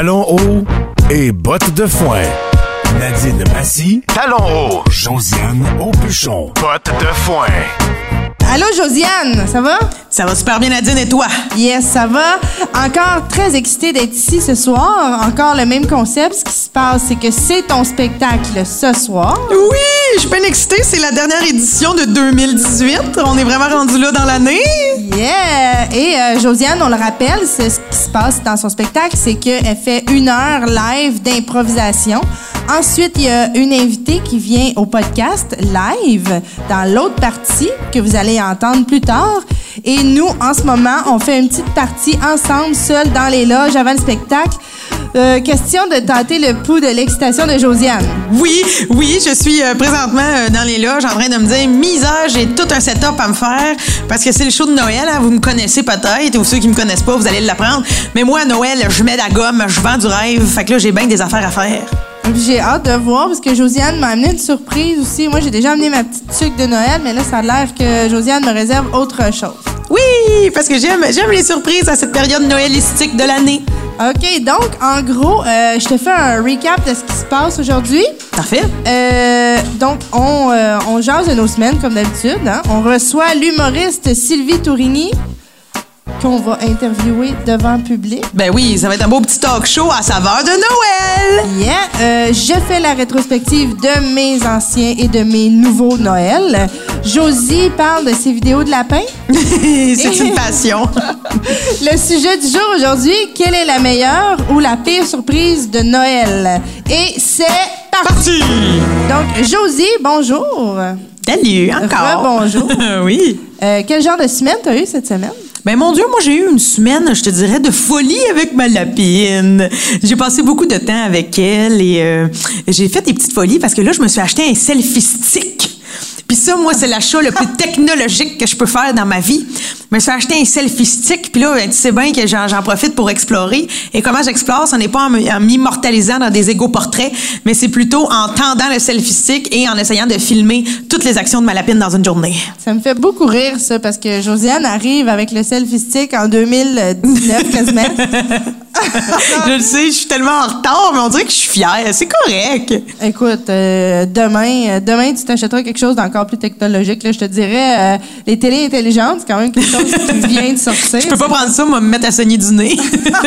talons hauts et bottes de foin. Nadine Massy, talons hauts. Josiane Aubuchon, bottes de foin. Allô, Josiane, ça va? Ça va super bien, Nadine, et toi? Yes, ça va. Encore très excitée d'être ici ce soir. Encore le même concept. Ce qui se passe, c'est que c'est ton spectacle ce soir. Oui, je suis bien excitée. C'est la dernière édition de 2018. On est vraiment rendu là dans l'année. Yeah! Et euh, Josiane, on le rappelle, ce qui se passe dans son spectacle, c'est qu'elle fait une heure live d'improvisation. Ensuite, il y a une invitée qui vient au podcast live dans l'autre partie que vous allez entendre plus tard. Et nous, en ce moment, on fait une petite partie ensemble, seuls dans les loges avant le spectacle. Euh, question de tenter le pouls de l'excitation de Josiane. Oui, oui, je suis euh, présentement euh, dans les loges en train de me dire, misère, j'ai tout un setup à me faire parce que c'est le show de Noël. hein, vous me connaissez peut-être, ou ceux qui me connaissent pas, vous allez l'apprendre. Mais moi, à Noël, je mets la gomme, je vends du rêve. Fait que là, j'ai bien des affaires à faire. J'ai hâte de voir parce que Josiane m'a amené une surprise aussi. Moi, j'ai déjà amené ma petite tuque de Noël, mais là, ça a l'air que Josiane me réserve autre chose. Oui, parce que j'aime, j'aime les surprises à cette période noëlistique de l'année. OK, donc, en gros, euh, je te fais un recap de ce qui se passe aujourd'hui. Parfait. Euh, donc, on, euh, on jase de nos semaines, comme d'habitude. hein. On reçoit l'humoriste Sylvie Tourigny, qu'on va interviewer devant le public. Ben oui, ça va être un beau petit talk show à saveur de Noël. Yeah. Euh, je fais la rétrospective de mes anciens et de mes nouveaux Noël. Josie parle de ses vidéos de lapin. c'est une passion. Le sujet du jour aujourd'hui, quelle est la meilleure ou la pire surprise de Noël? Et c'est parti! Parti! Donc, Josie, bonjour. Salut, encore. Rebonjour. oui. Euh, quel genre de semaine t'as eu cette semaine? Ben mon Dieu, moi j'ai eu une semaine, je te dirais, de folie avec ma lapine. J'ai passé beaucoup de temps avec elle et euh, j'ai fait des petites folies parce que là, je me suis acheté un selfie stick. Puis ça, moi, c'est l'achat le plus technologique que je peux faire dans ma vie. Je me suis acheté un selfie stick, puis là, ben, tu sais bien que j'en, profite pour explorer. Et comment j'explore, ce n'est pas en, m'immortalisant dans des égaux portraits, mais c'est plutôt en tendant le selfie stick et en essayant de filmer toutes les actions de ma lapine dans une journée. Ça me fait beaucoup rire, ça, parce que Josiane arrive avec le selfie stick en 2019 quasiment. je le sais, je suis tellement en retard, mais on dirait que je suis fière. C'est correct. Écoute, euh, demain, euh, demain, tu t'achèteras quelque chose d'encore plus technologique. Là, je te dirais, euh, les télés intelligentes, c'est quand même quelque chose qui vient de sortir. Je peux pas prendre ça, moi, me mettre à saigner du nez.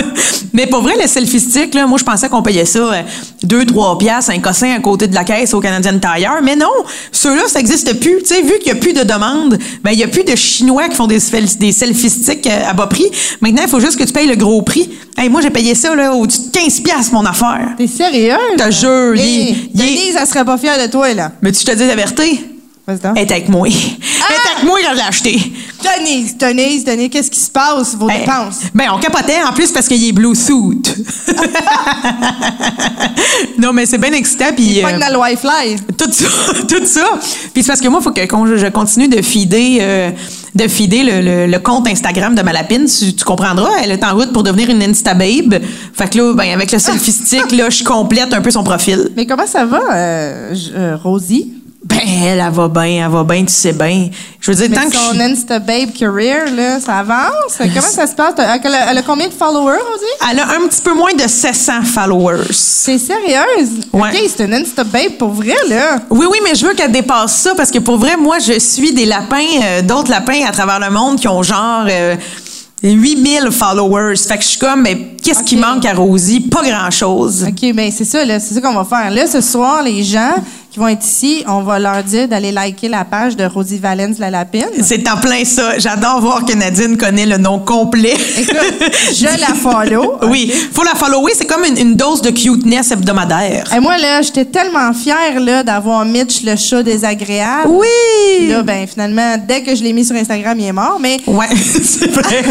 mais pour vrai, le selfie stick, là, moi, je pensais qu'on payait ça 2-3 piastres, un cossin à côté de la caisse au Canadian Tire. Mais non, ceux-là, ça existe plus. Tu sais, vu qu'il y a plus de demandes, ben, il y a plus de Chinois qui font des, des selfie sticks euh, à bas prix. Maintenant, il faut juste que tu payes le gros prix. Hey, moi, j'ai payé ça, là, au-dessus de 15 piastres, mon affaire. T'es sérieux? Je te jure, Hey, il est- Denise, elle serait pas fière de toi, là. Mais tu te dis la vérité? Elle est avec moi. Elle est avec moi quand je l'ai acheté. Denise, Denise, Denise, qu'est-ce qui se passe, vos Ben, dépenses? Ben, on capotait en plus parce qu'il est Bluetooth. non, mais c'est bien excitant. Puis, Pas euh, dans le Wi-Fi. tout ça, tout ça. Puis c'est parce que moi, il faut que je continue de feeder, euh, de le, le- le compte Instagram de ma lapine. Tu, tu comprendras, elle est en route pour devenir une Insta babe. Fait que là, ben, avec le selfie stick, là, je complète un peu son profil. Mais comment ça va, euh, euh, Rosie? Ben, elle, elle va bien, elle va bien, tu sais bien. Je veux dire, Mais tant que son je... Insta Babe career, là, ça avance? Comment ça se passe? Elle a, elle a combien de followers, Rosie? Elle a un petit peu moins de 700 followers. C'est sérieuse? Ouais. OK, c'est une Insta Babe pour vrai, là. Oui, oui, mais je veux qu'elle dépasse ça parce que pour vrai, moi, je suis des lapins, euh, d'autres lapins à travers le monde qui ont genre euh, 8000 followers. Fait que je suis comme, mais qu'est-ce qui manque à Rosie? Pas grand-chose. OK, ben c'est ça, là. C'est ça qu'on va faire. Là, ce soir, les gens qui vont être ici, on va leur dire d'aller liker la page de Rosie Valence la lapine. C'est en plein ça. J'adore voir que Nadine connaît le nom complet. Écoute, je la follow. oui, faut la follower. C'est comme une, une dose de cuteness hebdomadaire. Et moi, là, j'étais tellement fière, là, d'avoir Mitch, le chat désagréable. Puis Oui! Là, ben, finalement, dès que je l'ai mis sur Instagram, il est mort. Mais, Ouais, c'est vrai.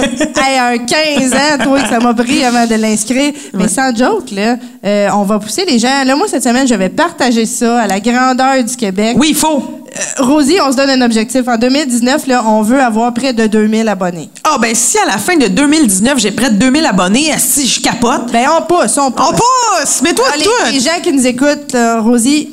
hey, un 15 ans, toi, que ça m'a pris avant de l'inscrire. Mais sans joke, là, euh, on va pousser les gens. Là, moi, cette semaine, je vais partager ça à la grandeur du Québec. Oui, il faut. Euh, Rosie, on se donne un objectif. En 2019, là, on veut avoir près de 2000 abonnés. Ah, ben, si à la fin de 2019, j'ai près de 2000 abonnés, si je capote? Ben, on pousse, on pousse. On pousse! Mets-toi Ah, les, tout! les gens qui nous écoutent, Rosie,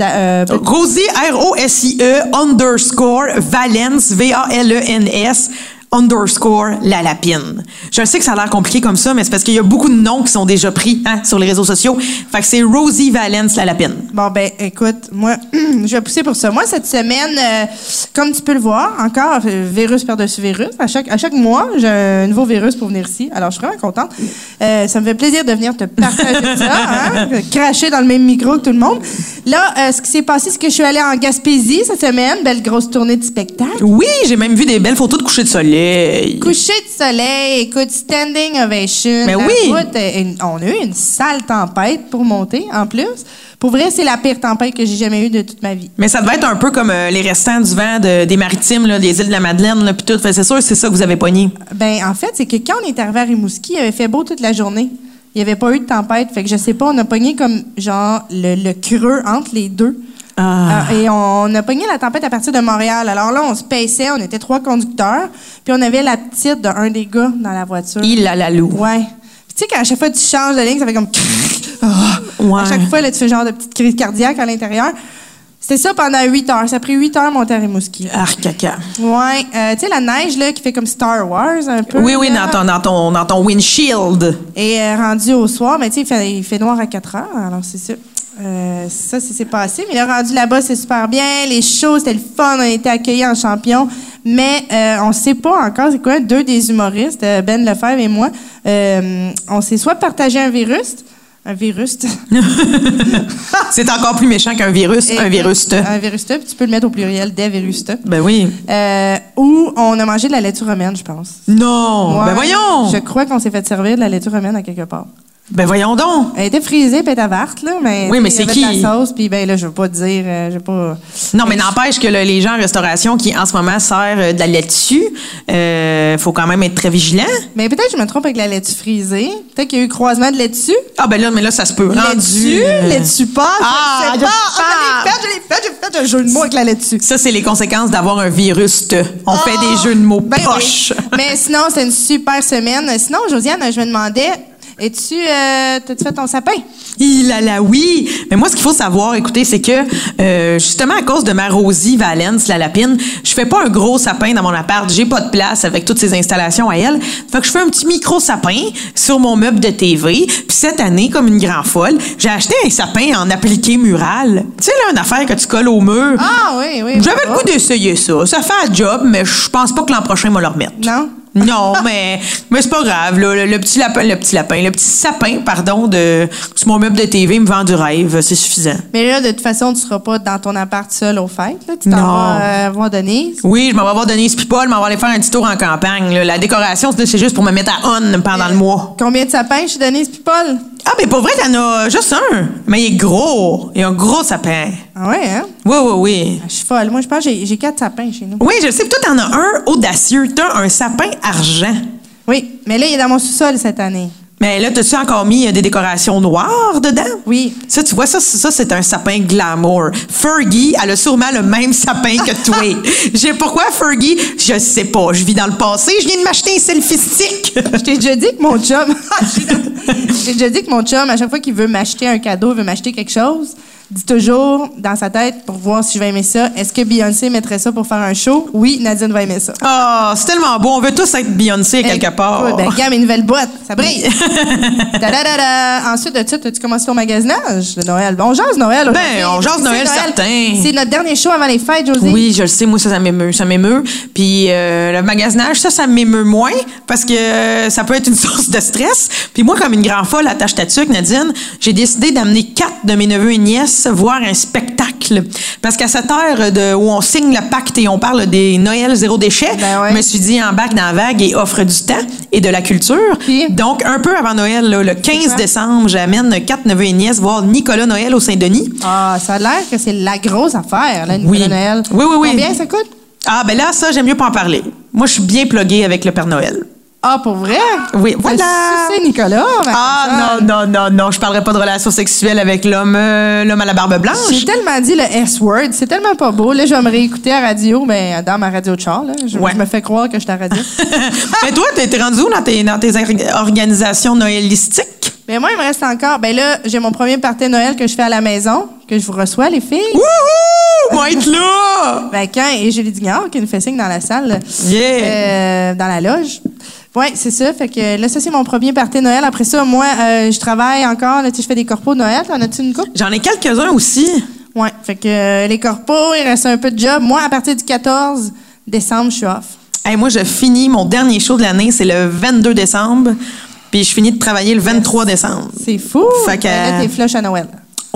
euh, Rosie, R-O-S-I-E, underscore, Valence, V-A-L-E-N-S, underscore la lapine. Je sais que ça a l'air compliqué comme ça, mais c'est parce qu'il y a beaucoup de noms qui sont déjà pris hein, sur les réseaux sociaux. Fait que c'est Rosie Valence la lapine. Bon, ben, écoute, moi, je vais pousser pour ça. Moi, cette semaine, euh, comme tu peux le voir, encore euh, virus par-dessus virus. À chaque, à chaque mois, j'ai un nouveau virus pour venir ici. Alors, je suis vraiment contente. Euh, ça me fait plaisir de venir te partager ça, hein, cracher dans le même micro que tout le monde. Là, ce qui s'est passé, c'est que je suis allée en Gaspésie cette semaine. Belle grosse tournée de spectacle. Oui, j'ai même vu des belles photos de coucher de soleil. Coucher de soleil, écoute, standing ovation. Mais La oui. route, on a eu une sale tempête pour monter, en plus. Pour vrai, c'est la pire tempête que j'ai jamais eue de toute ma vie. Mais ça devait être un peu comme euh, les restants du vent de- des maritimes, là, des îles de la Madeleine, puis tout. C'est sûr, c'est ça que vous avez pogné. Ben, en fait, c'est que quand on est arrivé à Rimouski, il avait fait beau toute la journée. Il n'y avait pas eu de tempête. Fait que je sais pas, on a pogné comme, genre, le, le creux entre les deux. Ah. Euh, et on a pogné la tempête à partir de Montréal. Alors là, on se paissait, on était trois conducteurs, puis on avait la petite d'un des gars dans la voiture. Il a la loup. Ouais. Puis tu sais, quand à chaque fois tu changes de ligne, ça fait comme. Ah. Ouais. À chaque fois, là, tu fais genre de petite crise cardiaque à l'intérieur. C'était ça pendant 8 heures. Ça a pris 8 heures monter à Rimouski. Arc caca. Ouais. Euh, tu sais, la neige, là, qui fait comme Star Wars, un peu. Oui, oui, dans ton, dans ton, dans ton windshield. Et euh, rendu au soir, mais tu sais, il fait, il fait noir à 4 heures, alors c'est ça. Euh, ça, c'est passé. Mais là, rendu là-bas, c'est super bien. Les shows, c'était le fun. On a été accueillis en champion. Mais euh, on sait pas encore, c'est quoi, deux des humoristes, euh, Ben Lefebvre et moi, euh, on s'est soit partagé un virus, un virus, C'est encore plus méchant qu'un virus, un virus. un virus, puis tu peux le mettre au pluriel, des virus, Ben oui. ou on a mangé de la laitue romaine, je pense. Non. Ouais. Ben voyons. Je crois qu'on s'est fait servir de la laitue romaine à quelque part. Ben voyons donc. Elle était frisée, puis elle verte, là, mais. Oui, mais c'est avait de qui? la sauce, puis ben là, je veux pas te dire, euh, je veux pas. Non, mais n'empêche que là, les gens en restauration qui, en ce moment, servent euh, de la laitue, euh, faut quand même être très vigilant. Mais peut-être que je me trompe avec la laitue frisée. Peut-être qu'il y a eu croisement de laitue. Ah, ben là, mais là, ça se peut. Laitue, euh, laitue pas? Ah, je Ah, je l'ai fait, je l'ai fait, j'ai fait un jeu de mots avec la laitue. Ça, c'est les conséquences d'avoir un virus. te. On fait des jeux de mots Ben oui. Mais sinon, c'est une super semaine. Sinon, Josiane, je me demandais, es-tu, euh, t'as-tu fait ton sapin? Il a la oui. Mais moi, ce qu'il faut savoir, écoutez, c'est que euh, justement à cause de ma Rosie Valence, la lapine, je fais pas un gros sapin dans mon appart. J'ai pas de place avec toutes ces installations à elle. Fait que je fais un petit micro sapin sur mon meuble de TV. Puis cette année, comme une grande folle, j'ai acheté un sapin en appliqué mural. Tu sais là, une affaire que tu colles au mur. Ah, oui, oui. J'avais le goût d'essayer ça. Ça fait un job, mais je pense pas que l'an prochain, moi le remettre. Non? Non, mais, mais c'est pas grave. là. Le, le petit lapin, le petit lapin, le petit sapin, pardon, de sur mon meuble de TV me vend du rêve. C'est suffisant. Mais là, de toute façon, tu seras pas dans ton appart seul aux fêtes. Là. Tu t'en vas euh, voir Denise. Oui, je m'en vais voir Denise Pipol, m'en vais aller faire un petit tour en campagne. là. La décoration, c'est juste pour me mettre à on pendant le mois. Combien de sapins chez Denise puis Paul? Ah, mais pour vrai, t'en as juste un. Mais il est gros. Il a un gros sapin. Ah ouais, hein? Oui, oui, oui. Je suis folle. Moi, je pense que j'ai- j'ai quatre sapins chez nous. Oui, je sais. Toi, t'en as un audacieux. T'as un sapin argent. Oui, mais là, il est dans mon sous-sol cette année. Mais là, t'as-tu encore mis euh, des décorations noires dedans? Oui. Ça, tu vois, ça, c'est- ça c'est un sapin glamour. Fergie, elle a sûrement le même sapin que toi. J'ai pourquoi Fergie? Je sais pas. Je vis dans le passé. Je viens de m'acheter un selfie stick. Je t'ai déjà dit que mon chum. Je t'ai déjà dit que mon chum, à chaque fois qu'il veut m'acheter un cadeau, il veut m'acheter quelque chose, dit toujours dans sa tête pour voir si je vais aimer ça. Est-ce que Beyoncé mettrait ça pour faire un show? Oui, Nadine va aimer ça. Ah, c'est tellement beau. On veut tous être Beyoncé quelque part. Écoute, Ben, regarde mes nouvelles boîtes. Ça brille. Ta-da-da-da. Ensuite de ça, as-tu commencé ton magasinage de Noël? Bon, on jase Noël. Ben, on jase Noël, certain. C'est notre dernier show avant les fêtes, José. Oui, je le sais, moi ça, ça m'émeut, ça m'émeut. Puis euh, le magasinage, ça, ça m'émeut moins parce que euh, ça peut être une source de stress. Puis moi, comme une grande folle attache tatuc, Nadine, j'ai décidé d'amener quatre de mes neveux et nièces voir un spectacle. Parce qu'à cette heure de, où on signe le pacte et on parle des Noël zéro déchet, Ben ouais. je me suis dit embarque dans la vague et offre du temps et de la culture. Donc, un peu avant Noël, là, le 15 quoi? décembre, j'amène quatre neveux et nièces voir Nicolas Noël au Saint-Denis. Ah, ça a l'air que c'est la grosse affaire, là, Nicolas Oui. Noël. Oui, oui, oui. Combien ça coûte? Ah, ben là, ça, j'aime mieux pas en parler. Moi, je suis bien pluguée avec le Père Noël. Ah, pour vrai? Oui, voilà. C'est Nicolas. Ah, non, non, non, non, je parlerai pas de relation sexuelle avec l'homme euh, l'homme à la barbe J'ai blanche. tellement dit le S-word, c'est tellement pas beau. Là, je vais me réécouter à radio, ben, dans ma radio de char. Là. Je, Ouais. je me fais croire que je suis à radio. Mais toi, t'es rendu où dans tes, dans tes or- organisations noëlistiques? Mais moi, il me reste encore. Ben là, j'ai mon premier party Noël que je fais à la maison, que je vous reçois, les filles. Wouhou! moi être là! Ben, quand, et Julie Dignard qui nous fait signe dans la salle, Yeah! euh, dans la loge. Oui, c'est ça. Fait que là, ça, c'est mon premier party Noël. Après ça, moi, euh, je travaille encore. Là, je fais des corpos de Noël. T'en as-tu une coupe? J'en ai quelques-uns aussi. Oui. Fait que euh, les corpos, il reste un peu de job. Moi, à partir du 14 décembre, je suis off. Hey, moi, je finis mon dernier show de l'année, c'est le 22 décembre. Puis je finis de travailler le 23 décembre. C'est fou. Fait que- Ben Là, t'es flush à Noël.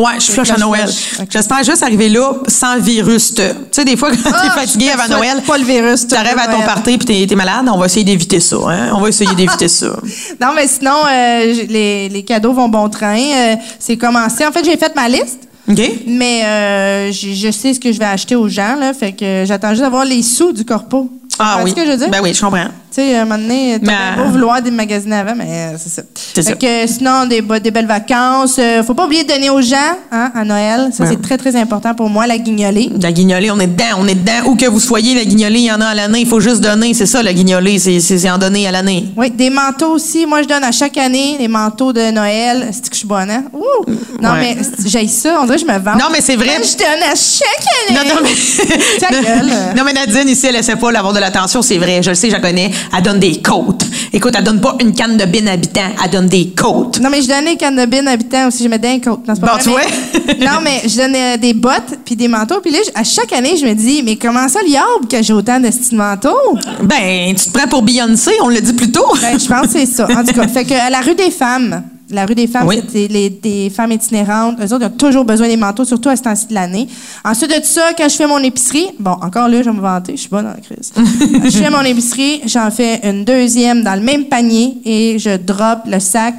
Ouais, je flush à Noël. flush. Ok. J'espère juste arriver là sans virus. Tu sais, des fois, quand Ah, t'es fatigué je te avant Noël, pas le virus, tu arrives à ton party puis t'es, t'es malade, on va essayer d'éviter ça. Hein? On va essayer d'éviter ça. Non, mais sinon, euh, les, les cadeaux vont bon train. Euh, c'est commencé. En fait, j'ai fait ma liste. OK? Mais euh, je, je sais ce que je vais acheter aux gens, là. Fait que j'attends juste d'avoir les sous du corpo. Ah oui. ce que je veux dire? Ben oui, je comprends. Tu sais, à un moment donné, t'as Mais- bien beau vouloir des avant, mais euh, c'est ça. C'est fait ça. que sinon, des, des belles vacances. Euh, faut pas oublier de donner aux gens, hein, à Noël. Ça, Ouais. c'est très, très important pour moi, la guignolée. La guignolée, on est dedans, on est dedans. Où que vous soyez, la guignolée, il y en a à l'année. Il faut juste donner. C'est ça, la guignolée. C'est, c'est, c'est en donner à l'année. Oui, des manteaux aussi. Moi, je donne à chaque année des manteaux de Noël. C'est que je suis bonne, hein? Ouh! Non, Ouais. mais j'ai ça? On dirait que je me vends. Non, mais c'est vrai. Je donne à chaque année. Non, non, mais. Ta gueule. non, mais Nadine, ici, elle essaie pas d'avoir de l'attention, c'est vrai. Je le sais, je la connais. Elle donne des côtes. Écoute, elle donne pas une canne de bin habitant, elle donne des côtes. Non, mais je donnais cannabis habitants aussi. Je mettais un coat. Non, Bon, tu mais- non, mais je donnais des bottes puis des manteaux. Puis là, à chaque année, je me dis, mais comment ça, liable que j'ai autant de styles manteaux? Ben, tu te prends pour Beyoncé, on l'a dit plus tôt. Ben, je pense que c'est ça. En tout cas, fait que à la rue des femmes, la rue des femmes, Oui. c'est les, des femmes itinérantes. Eux autres, ils ont toujours besoin des manteaux, surtout à ce temps-ci de l'année. Ensuite de ça, quand je fais mon épicerie, bon, encore là, je vais me vanter, je suis bonne dans la crise. je fais mon épicerie, j'en fais une deuxième dans le même panier et je drop le sac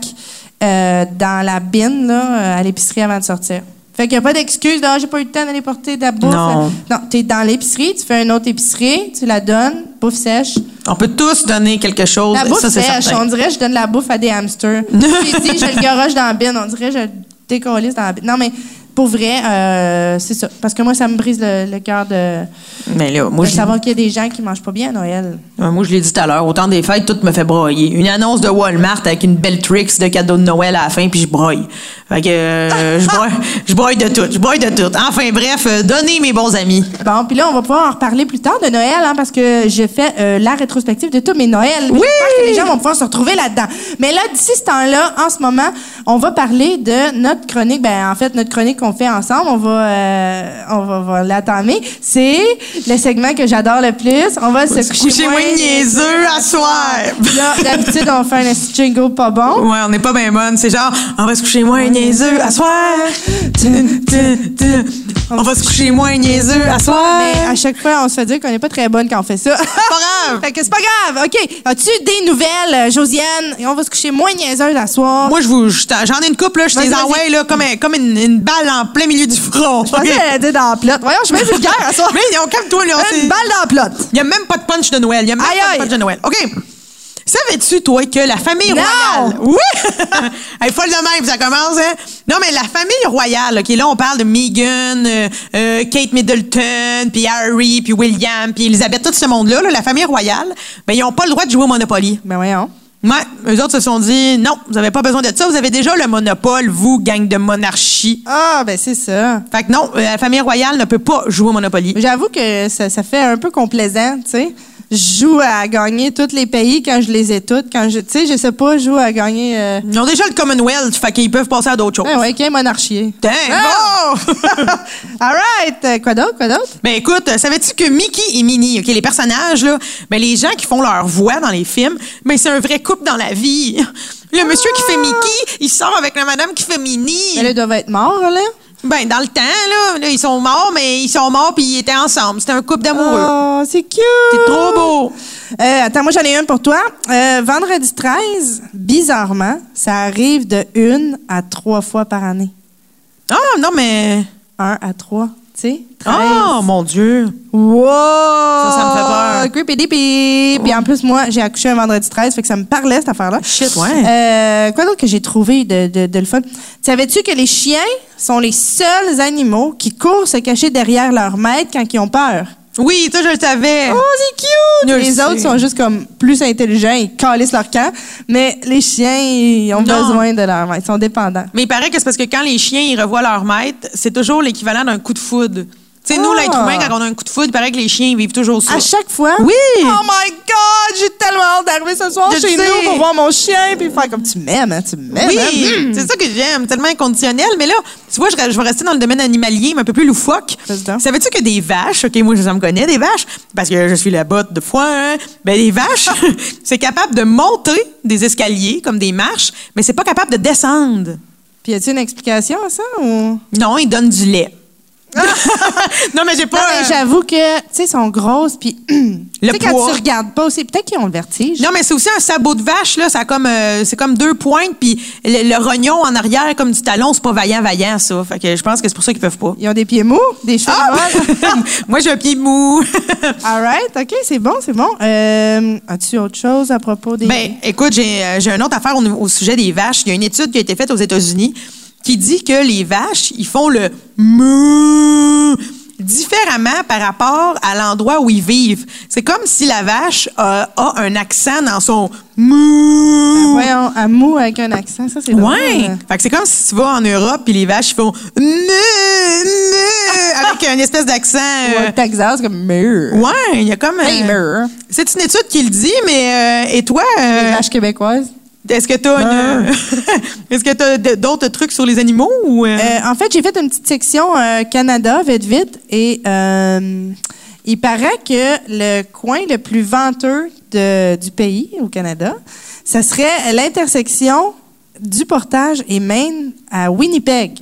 euh, dans la bine là, euh, à l'épicerie avant de sortir. Fait qu'il n'y a pas d'excuse de ah, j'ai pas eu le temps d'aller porter de la bouffe. Non. Non, tu es dans l'épicerie, tu fais une autre épicerie, tu la donnes, bouffe sèche. On peut tous donner quelque chose. La bouffe ça, c'est sèche, certain. on dirait que je donne la bouffe à des hamsters. Je le garoche dans la bine. On dirait que je le décollisse dans la bine. Non, mais pour vrai, euh, c'est ça. Parce que moi, ça me brise le, le cœur de, Mais là, moi, de savoir qu'il y a des gens qui mangent pas bien à Noël. Ouais, moi, je l'ai dit tout à l'heure. Au temps des fêtes, tout me fait broyer. Une annonce de Walmart avec une belle tricks de cadeau de Noël à la fin, puis je broye. Fait que euh, je broye, je broye de tout. Je broye de tout. Enfin, bref, euh, donnez mes bons amis. Bon, puis là, on va pouvoir en reparler plus tard de Noël, hein, parce que j'ai fait euh, la rétrospective de tous mes Noëls. Oui! J'espère que les gens vont pouvoir se retrouver là-dedans. Mais là, d'ici ce temps-là, en ce moment, on va parler de notre chronique. Ben, en fait, notre chronique qu'on fait ensemble, on va, on va, va l'attendre. C'est le segment que j'adore le plus. On va se coucher, moins niaiseux à soir. Là, d'habitude, on fait un petit jingle pas bon. Ouais, on n'est pas bien bonne. C'est genre, on va se coucher moins niaiseux à soir. On va se coucher moins niaiseux à soir. Mais à chaque fois, on se fait dire qu'on n'est pas très bonne quand on fait ça. Pas grave. fait que c'est pas grave. OK. As-tu des nouvelles, euh, Josiane? Et on va se coucher moins niaiseuse à soir. Moi, je vous, j'en ai une couple, là. Je les envoie, là, comme, un- comme une, une balle en plein milieu du front. Je pensais qu'elle dire dans la plotte. Voyons, je suis bien vulgaire à soir. Mais on calme-toi, là. c'est- Une balle dans la plotte. Il n'y a même pas de punch de Noël. Il n'y a même Aïe, pas de punch de Noël. OK. Savais-tu, toi, que la famille Non! royale. Oui! Elle est folle de même, ça commence, hein? Non, mais la famille royale, OK, là, on parle de Meghan, euh, euh, Kate Middleton, puis Harry, puis William, puis Elizabeth, tout ce monde-là, là, la famille royale, ben, ils n'ont pas le droit de jouer au Monopoly. Ben voyons. Ouais, eux autres se sont dit, non, vous n'avez pas besoin de ça, vous avez déjà le monopole, vous, gang de monarchie. Ah, ben c'est ça. Fait que non, euh, la famille royale ne peut pas jouer au Monopoly. J'avoue que ça, ça fait un peu complaisant, tu sais. Je joue à gagner tous les pays quand je les ai toutes. Quand je, tu sais, je sais pas, je joue à gagner. Euh... Ils ont déjà le Commonwealth, fait qu'ils peuvent passer à d'autres choses. Ah ouais, monarchie. Dang, Ah! bon! All right. Euh, Quoi d'autre, quoi d'autre? Ben écoute, savais-tu que Mickey et Minnie, ok, les personnages là, ben les gens qui font leur voix dans les films, ben c'est un vrai couple dans la vie. Le monsieur qui fait Mickey, il sort avec la madame qui fait Minnie. Ils doivent être morts, là. Ben dans le temps là, là, ils sont morts, mais ils sont morts puis ils étaient ensemble. C'était un couple d'amoureux. Oh, c'est cute. C'est trop beau. Euh, attends, moi, j'en ai une pour toi. Euh, vendredi 13, bizarrement, ça arrive de une à trois fois par année. Ah non mais Un à trois, sais? 13. oh mon dieu. Wow! Ça, ça me fait peur. Creepy dippy. Puis en plus, moi, j'ai accouché un vendredi 13, fait que ça me parlait, cette affaire-là. Shit, ouais. Euh, quoi d'autre que j'ai trouvé de, de, de le fun? Savais-tu que les chiens sont les seuls animaux qui courent se cacher derrière leur maître quand ils ont peur? Oui, ça je le savais. Oh, c'est cute! Les sais. autres sont juste comme plus intelligents, ils calissent leur camp. Mais les chiens, ils ont Non. besoin de leur maître, ils sont dépendants. Mais il paraît que c'est parce que quand les chiens ils revoient leur maître, c'est toujours l'équivalent d'un coup de foudre. Tu sais, nous, Ah. l'être humain, quand on a un coup de foudre, il paraît que les chiens vivent toujours ça. À chaque fois? Oui. Oh my God! J'ai tellement hâte d'arriver ce soir Je chez sais. nous pour voir mon chien puis faire comme tu m'aimes, hein, tu m'aimes. Oui, hein? C'est ça que j'aime, tellement inconditionnel. Mais là, tu vois, je, je vais rester dans le domaine animalier, mais un peu plus loufoque. Vas-y donc. Savais-tu que des vaches, OK, moi, ça me connaît, des vaches, parce que je suis la botte de foin, hein, ben, les vaches, c'est capable de monter des escaliers, comme des marches, mais c'est pas capable de descendre. Puis y a-t-il une explication à ça ou? Non, ils donnent du lait. Non, mais j'ai pas. Non, mais euh, j'avoue que, tu sais, sont grosses, puis. tu sais, quand poids. tu regardes pas aussi, peut-être qu'ils ont le vertige. Non, mais c'est aussi un sabot de vache, là. Ça comme, euh, c'est comme deux pointes, puis le, le rognon en arrière, comme du talon, c'est pas vaillant, vaillant, ça. Fait que je pense que c'est pour ça qu'ils peuvent pas. Ils ont des pieds mous, des cheveux Ah! Moi, j'ai un pied mou. All right, OK, c'est bon, c'est bon. Euh, As-tu autre chose à propos des. ben, écoute, j'ai euh, j'ai une autre affaire au, au sujet des vaches. Il y a une étude qui a été faite aux États-Unis qui dit que les vaches, ils font le moo différemment par rapport à l'endroit où ils vivent. C'est comme si la vache euh, a un accent dans son moo. Voyons, un mou avec un accent, ça, c'est. Ouais. Fait que c'est comme si tu vas en Europe puis les vaches ils font Moo, moo avec une espèce d'accent. Euh, au Texas, comme mur. Ouais, il y a comme. euh, Hey, c'est une étude qui le dit, mais euh, et toi, euh, Les vaches québécoises. Est-ce que tu as une, est-ce que d'autres trucs sur les animaux ou euh? Euh, en fait, j'ai fait une petite section euh, Canada, vite, vite, et euh, il paraît que le coin le plus venteux de- du pays, au Canada, ça serait l'intersection du Portage et Maine à Winnipeg.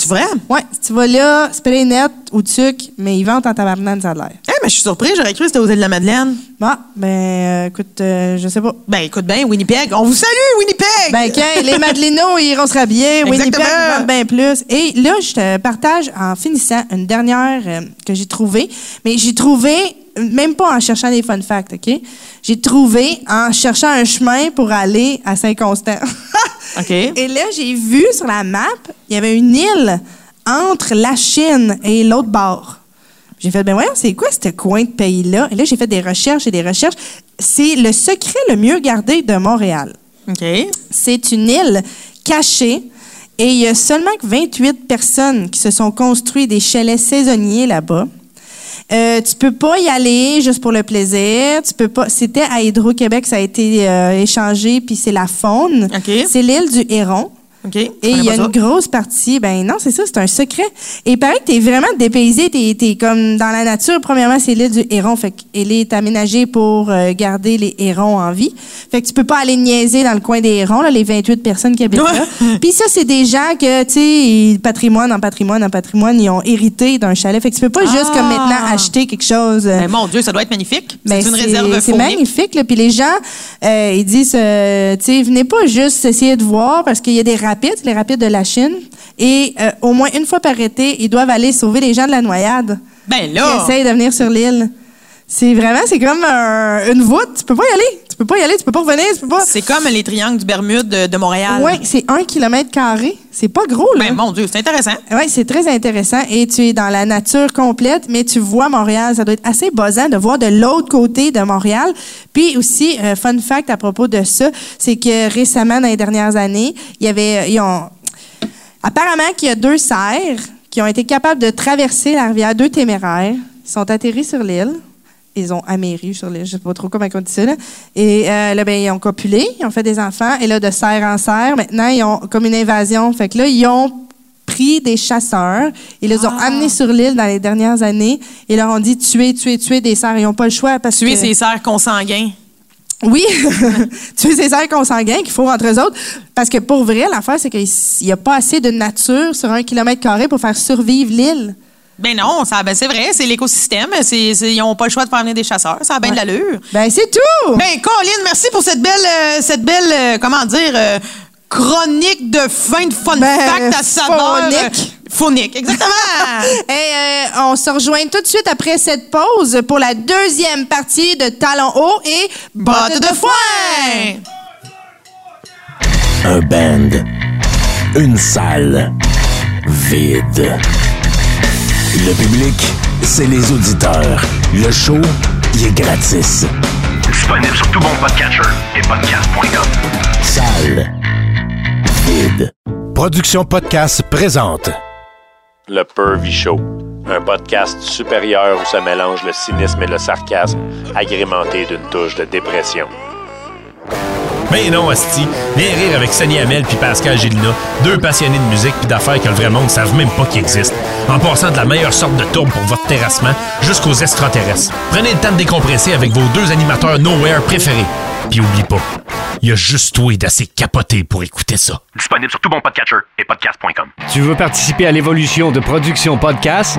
Tu vrai? Ouais, si tu vas là, les net ou tuc, mais ils vendent en tabarnane, ça a l'air. Eh, mais je suis surpris, j'aurais cru que c'était aux îles de la Madeleine. Bon, ben, euh, écoute, euh, je sais pas. Ben écoute bien, Winnipeg, on vous salue Winnipeg. Ben, quand les Madelinos, ils iront se rhabiller. Winnipeg, ils vendent bien plus. Et là, je te partage en finissant une dernière euh, que j'ai trouvée. Mais j'ai trouvé, même pas en cherchant des fun facts, OK? J'ai trouvé en cherchant un chemin pour aller à Saint-Constant. OK. Et là, j'ai vu sur la map, il y avait une île entre la Chine et l'autre bord. J'ai fait, ben voyons, c'est quoi ce coin de pays-là? Et là, j'ai fait des recherches et des recherches. C'est le secret le mieux gardé de Montréal. OK. C'est une île cachée et il y a seulement que 28 personnes qui se sont construits des chalets saisonniers là-bas. Euh, tu peux pas y aller juste pour le plaisir. Tu peux pas. C'était à Hydro-Québec, ça a été euh, échangé, puis c'est la faune. OK. C'est l'île du Héron. Et il y a une grosse partie, ben non, c'est ça, c'est un secret. Et il paraît que t'es vraiment dépaysé, t'es es comme dans la nature. Premièrement, c'est l'île du héron, fait qu'elle est aménagée pour euh, garder les hérons en vie. Fait que tu peux pas aller niaiser dans le coin des hérons, là, les 28 personnes qui habitent là. Puis ça, c'est des gens que, tu sais, patrimoine en patrimoine en patrimoine, ils ont hérité d'un chalet. Fait que tu peux pas juste Ah. comme maintenant acheter quelque chose. euh, Ben, mon Dieu, ça doit être magnifique. ben, c'est une réserve c'est magnifique. Là. Puis les gens, euh, ils disent, tu sais, venez pas juste essayer de voir parce qu'il y a des rapides, les rapides de la Chine. Et euh, au moins une fois par été, ils doivent aller sauver les gens de la noyade Ben là. essayent de venir sur l'île. C'est vraiment, c'est comme un- une voûte. Tu peux pas y aller. Tu peux pas y aller. Tu peux pas revenir. Tu peux pas. C'est comme les triangles du Bermude de, de Montréal. Oui, c'est un kilomètre carré. C'est pas gros, là. Ben mon Dieu, c'est intéressant. Oui, c'est très intéressant et tu es dans la nature complète, mais tu vois Montréal. Ça doit être assez buzzant de voir de l'autre côté de Montréal. Puis aussi, euh, fun fact à propos de ça, c'est que récemment, dans les dernières années, il y avait, ils ont, apparemment qu'il y a deux cerfs qui ont été capables de traverser la rivière, deux téméraires. Ils sont atterris sur l'île. Ils ont améri je sais pas trop comment on dit ça. Là. Et euh, là, ben, ils ont copulé, ils ont fait des enfants. Et là, de serre en serre, maintenant, ils ont comme une invasion. Fait que là, ils ont pris des chasseurs. Ils les ont amenés sur l'île dans les dernières années. Et leur ont dit tuer, tuer, tuer des cerfs. Ils n'ont pas le choix parce Tuer que... ses sœurs consanguins. Oui, tuer ces cerfs consanguins qu'il faut entre eux autres. Parce que pour vrai, l'affaire, c'est qu'il n'y a pas assez de nature sur un kilomètre carré pour faire survivre l'île. Ben non, ça, ben c'est vrai, c'est l'écosystème. C'est, c'est- ils n'ont pas le choix de faire venir des chasseurs. Ça a bien de l'allure. Ben, c'est tout! Ben, Colin, merci pour cette belle, euh, cette belle, euh, comment dire, euh, chronique de fin de fun Ben, fact à saveur. phonique. phonique, exactement. Et euh, on se rejoint tout de suite après cette pause pour la deuxième partie de Talons hauts et Botte de foin. Un band. Une salle. Vide. Le public, c'est les auditeurs. Le show, il est gratis. Disponible sur tout bon podcatcher et podcast.com. Salle. Vide. Production Podcast présente. Le Pervy Show, un podcast supérieur où se mélange le cynisme et le sarcasme, agrémenté d'une touche de dépression. Mais non, Asti. Viens rire avec Sonny Hamel puis Pascal Gélina, deux passionnés de musique puis d'affaires que le vrai monde ne savent même pas qu'ils existent. En passant de la meilleure sorte de tourbe pour votre terrassement jusqu'aux extraterrestres. Prenez le temps de décompresser avec vos deux animateurs Nowhere préférés. Puis oublie pas, il y a juste toi d'assez capoté pour écouter ça. Disponible sur tout bon podcatcher et podcast.com. Tu veux participer à l'évolution de Production Podcast?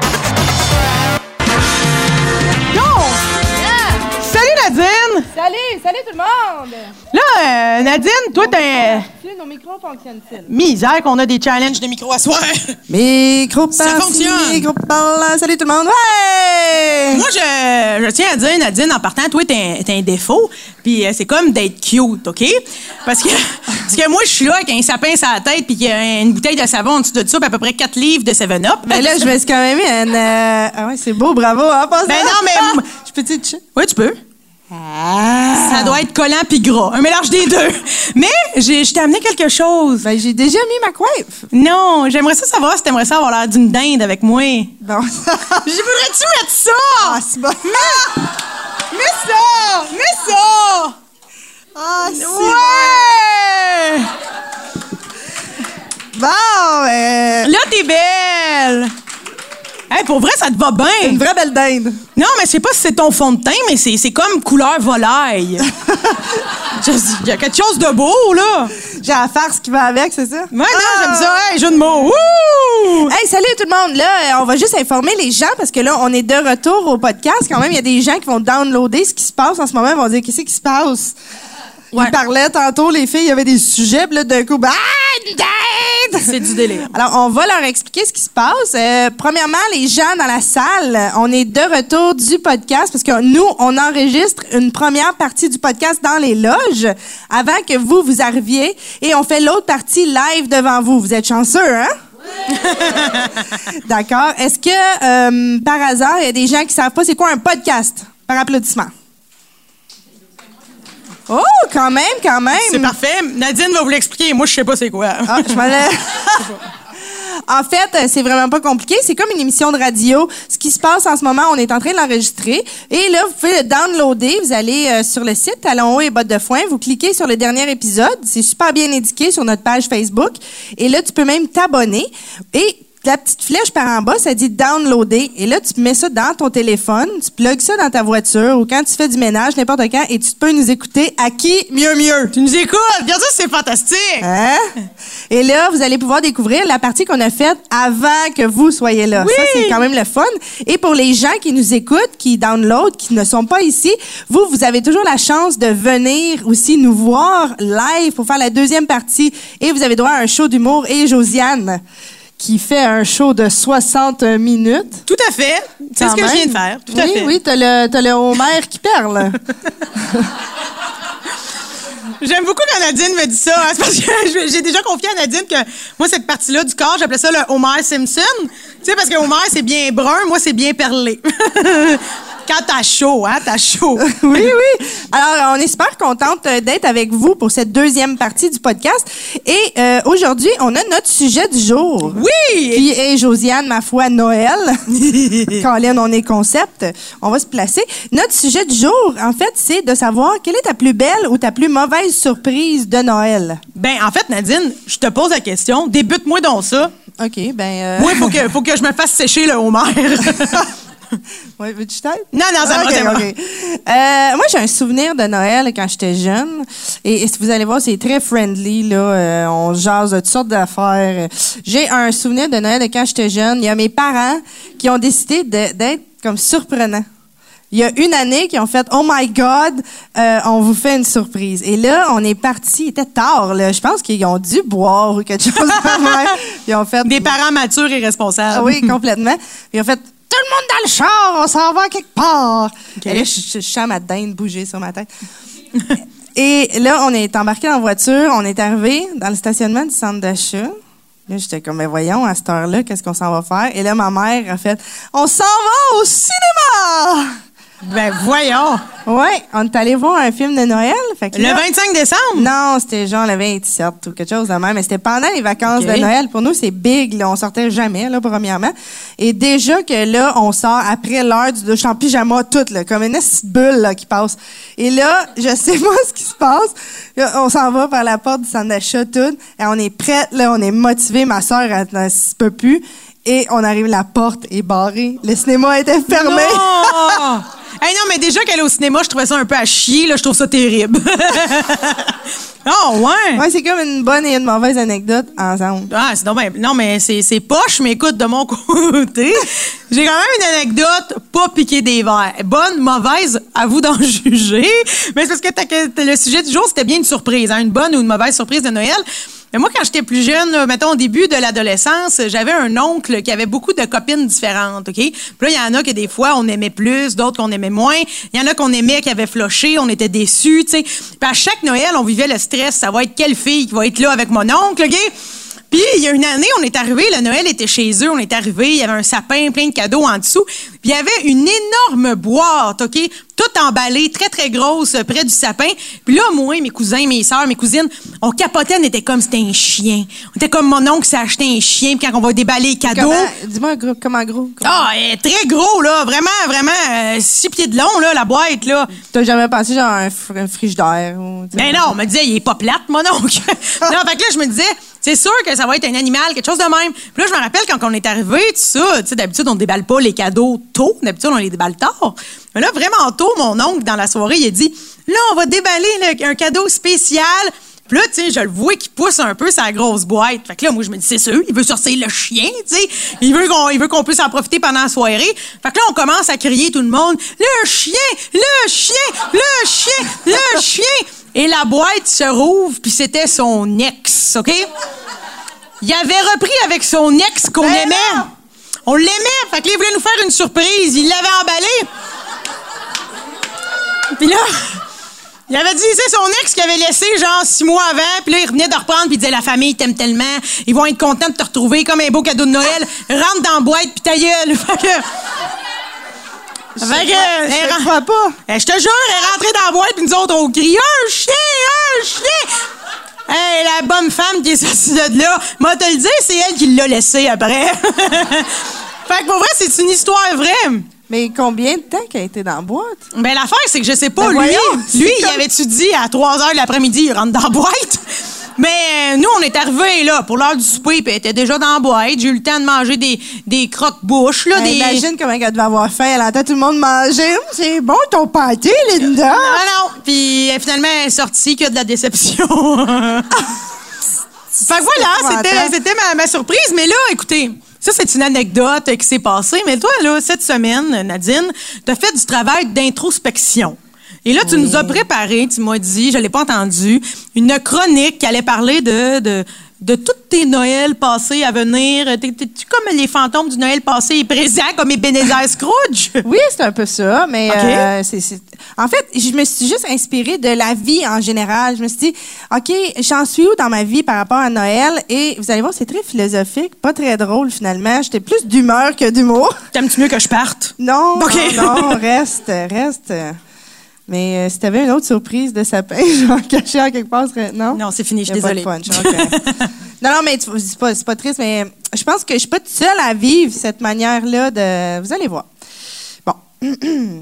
Salut, tout le monde! Là, euh, Nadine, toi, t'as Nos micros fonctionnent-ils? misère qu'on a des challenges de micro à soir. Micro Ça fonctionne. Micro par là. Salut tout le monde! Ouais! Moi, je, je tiens à dire, Nadine, en partant, toi, t'as un, un défaut, puis euh, c'est comme d'être cute, OK? Parce que, parce que moi, je suis là avec un sapin sur la tête, puis qu'il y a une bouteille de savon en dessous de ça, puis à peu près 4 livres de 7-Up. Ben là, je me suis quand même mis une. euh, Ah ouais, c'est beau, bravo. Hein, Ben ça? non, mais- Je peux-tu? Oui, tu peux. Ça doit être collant puis gras. Un mélange des deux. Mais j'ai- je t'ai amené quelque chose. Ben, j'ai déjà mis ma coiffe. Non, j'aimerais ça savoir si t'aimerais ça avoir l'air d'une dinde avec moi. Bon. Je voudrais-tu mettre ça? ah, c'est bon. Mets ça! Mets ça! Ah, c'est Ouais! bon. euh, Là, t'es belle! Hey, pour vrai, ça te va Une bien. vraie belle dinde. Non, mais je sais pas si c'est ton fond de teint, mais c'est c'est comme couleur volaille. Il y a quelque chose de beau, là. J'ai la farce qui va avec, c'est ça? Ouais, non, Ah! j'aime ça. Hey, jeu de mots. Hey, salut tout le monde. Là, euh, on va juste informer les gens parce que là, on est de retour au podcast. Quand même, il y a des gens qui vont downloader ce qui se passe en ce moment. Ils vont dire qu'est-ce qui se passe? Ouais. Ils parlaient tantôt, les filles, il y avait des sujets, puis là, d'un coup, bah! C'est du délire. Alors, on va leur expliquer ce qui se passe. Euh, premièrement, les gens dans la salle, on est de retour du podcast parce que nous, on enregistre une première partie du podcast dans les loges avant que vous, vous arriviez et on fait l'autre partie live devant vous. Vous êtes chanceux, hein? D'accord. Est-ce que, euh, par hasard, il y a des gens qui savent pas c'est quoi un podcast? Par applaudissement. Oh, quand même, quand même. C'est parfait. Nadine va vous l'expliquer. Moi, je sais pas c'est quoi. Ah, je m'en En fait, euh, c'est vraiment pas compliqué. C'est comme une émission de radio. Ce qui se passe en ce moment, on est en train de l'enregistrer. Et là, vous pouvez le downloader. Vous allez euh, sur le site Talons hauts et bottes de foin. Vous cliquez sur le dernier épisode. C'est super bien indiqué sur notre page Facebook. Et là, tu peux même t'abonner. Et la petite flèche par en bas, ça dit downloader. Et là, tu mets ça dans ton téléphone, tu plugues ça dans ta voiture ou quand tu fais du ménage, n'importe quand, et tu peux nous écouter à qui mieux mieux. Tu nous écoutes. Regarde ça, c'est fantastique. Hein? Et là, vous allez pouvoir découvrir la partie qu'on a faite avant que vous soyez là. Oui! Ça, c'est quand même le fun. Et pour les gens qui nous écoutent, qui downloadent, qui ne sont pas ici, vous, vous avez toujours la chance de venir aussi nous voir live pour faire la deuxième partie. Et vous avez droit à un show d'humour et Josiane qui fait un show de 60 minutes. Tout à fait. C'est ce que je viens de faire. Tout oui, à fait. Oui, t'as le, t'as le Homer qui perle. J'aime beaucoup quand Nadine me dit ça. hein. C'est parce que j'ai déjà confié à Nadine que moi, cette partie-là du corps, j'appelais ça le Homer Simpson. Tu sais, parce que Homer, c'est bien brun, moi, c'est bien perlé. quand t'as chaud, hein, t'as chaud. oui, oui. Alors, on est super contente euh, d'être avec vous pour cette deuxième partie du podcast. Et euh, aujourd'hui, on a notre sujet du jour. Oui! Qui est Josiane, ma foi, Noël. Colin, on est concept. On va se placer. Notre sujet du jour, en fait, c'est de savoir quelle est ta plus belle ou ta plus mauvaise surprise de Noël. Ben, en fait, Nadine, je te pose la question. Débute-moi dans ça. OK, ben... euh, il faut que, faut que je me fasse sécher le Homer. Ouais, veux-tu t'aider? Non, non, ça va. Euh, moi, j'ai un souvenir de Noël quand j'étais jeune. Et, et si vous allez voir, c'est très friendly. Là, Euh, on jase de toutes sortes d'affaires. J'ai un souvenir de Noël de quand j'étais jeune. Il y a mes parents qui ont décidé d'être comme surprenants. Il y a une année qui ont fait Oh my God, euh, on vous fait une surprise. Et là, on est parti. Il était tard. Là. Je pense qu'ils ont dû boire ou quelque chose. Ils ont fait Des parents matures et responsables. oui, complètement. Ils ont fait monde dans le char, on s'en va quelque part. Et là, je, je, je ma dinde bouger sur ma tête. Et là, on est embarqué dans la voiture, on est arrivé dans le stationnement du centre d'achat. Là, j'étais comme, mais voyons, à cette heure-là, qu'est-ce qu'on s'en va faire? Et là, ma mère a fait, on s'en va au cinéma! Ben, voyons. Ouais, on est allé voir un film de Noël. Fait que Le là- 25 décembre? Non, c'était genre le 27 ou quelque chose de même. Mais c'était pendant les vacances de Noël. Pour nous, c'est big. Là. On sortait jamais, là, premièrement. Et déjà que là, on sort après l'heure du douche en pyjama, toute, là, comme une petite bulle là, qui passe. Et là, je sais pas ce qui se passe. Là, on s'en va par la porte du centre d'achat, tout. Et on est prête, là, on est motivé. Ma soeur, elle ne se peut plus. Et on arrive, la porte est barrée. Le cinéma était fermé. Hey, non, mais déjà qu'elle est au cinéma, je trouvais ça un peu à chier. Là, je trouve ça terrible. oh, ouais. Ouais, c'est comme une bonne et une mauvaise anecdote ensemble. Ah, c'est ben- non, mais c'est, poche, mais écoute, de mon côté, j'ai quand même une anecdote pas piquée des verres. Bonne, mauvaise, à vous d'en juger. Mais c'est parce que le sujet du jour, c'était bien une surprise, hein, une bonne ou une mauvaise surprise de Noël. Mais moi, quand j'étais plus jeune, mettons au début de l'adolescence, j'avais un oncle qui avait beaucoup de copines différentes, OK? Puis là, il y en a que des fois, on aimait plus, d'autres qu'on aimait moins. Il y en a qu'on aimait qui avaient floché, on était déçus, tu sais. Puis à chaque Noël, on vivait le stress. Ça va être quelle fille qui va être là avec mon oncle, OK? Puis, il y a une année, on est arrivé, le Noël était chez eux, on est arrivé, il y avait un sapin, plein de cadeaux en dessous. Puis, il y avait une énorme boîte, OK? Toute emballée, très, très grosse, euh, près du sapin. Puis là, moi, mes cousins, mes sœurs, mes cousines, on capotait, on était comme c'était un chien. On était comme mon oncle s'est acheté un chien, puis quand on va déballer les cadeaux... Dis-moi, gros, comment gros? Comment- Ah, très gros, là, vraiment, vraiment, euh, six pieds de long, là, la boîte, là. T'as jamais pensé genre un, fr- un frigidaire? Ou, tu sais? Ben non, on me disait, il est pas plate, mon oncle. non, fait que là, je me disais, c'est sûr que ça va être un animal, quelque chose de même. Puis là, je me rappelle quand on est arrivé, tout ça, tu sais, d'habitude, on déballe pas les cadeaux tôt. D'habitude, on les déballe tard. Mais là, vraiment tôt, mon oncle, dans la soirée, il a dit, là, on va déballer le- un cadeau spécial. Puis là, tu sais, je le vois qui pousse un peu sa grosse boîte. Fait que là, moi, je me dis, c'est sûr, il veut sortir le chien, tu sais. Il veut qu'on il veut qu'on puisse en profiter pendant la soirée. Fait que là, on commence à crier tout le monde, le chien, le chien, le chien, le chien. Et la boîte se rouvre, puis c'était son ex, OK? Il avait repris avec son ex qu'on Ben aimait. non! On l'aimait. Fait que là, il voulait nous faire une surprise. Il l'avait emballé. Puis là, il avait dit, c'est son ex qui avait laissé genre six mois avant. Puis là, il revenait de reprendre puis il disait, la famille t'aime tellement. Ils vont être contents de te retrouver comme un beau cadeau de Noël. Rentre dans la boîte puis ta gueule. Fait que... Fait que, Je elle crois pas. Eh, je te jure, elle est rentrée dans la boîte, puis nous autres, on crie Un chien, un chien! Hey, la bonne femme qui est sortie de là, moi te le dire, c'est elle qui l'a laissé après. fait que pour vrai, c'est une histoire vraie. Mais combien de temps qu'elle a été dans la boîte? Ben l'affaire, c'est que je sais pas, Ben lui, voyons, lui, il avait-tu dit à 3 h de l'après-midi, il rentre dans la boîte? Mais euh, nous, on est arrivés là pour l'heure du souper, puis elle était déjà dans la boîte. J'ai eu le temps de manger des, des croque-bouches, là, Ben, des... Imagine comment elle devait avoir faim. Elle entend tout le monde manger. C'est bon ton pâté, Linda. Ah non! Puis euh, finalement, elle est sortie que de la déception. fait que voilà, c'était, ma, ma surprise. Mais là, écoutez, ça, c'est une anecdote euh, qui s'est passée. Mais toi, là, cette semaine, Nadine, t'as fait du travail d'introspection. Et là, tu nous as préparé, tu m'as dit, je l'ai pas entendu, une chronique qui allait parler de, de, de tous tes Noëls passés à venir. T'es- T'es-tu comme les fantômes du Noël passé et présent, comme Ebenezer Scrooge? Oui, c'est un peu ça, mais euh, c'est, c'est- en fait, je me suis juste inspirée de la vie en général. Je me suis dit, OK, j'en suis où dans ma vie par rapport à Noël? Et vous allez voir, c'est très philosophique, pas très drôle finalement. J'étais plus d'humeur que d'humour. T'aimes-tu mieux que je parte? Non, non, non, reste, reste. Mais euh, si t'avais une autre surprise de sapin, genre cachée en quelque part, serait- non? Non, c'est fini, je suis pas de désolée. punch, non, non, mais tu- c'est pas, pas triste, mais je pense que je suis pas toute seule à vivre cette manière-là de. Vous allez voir. Bon.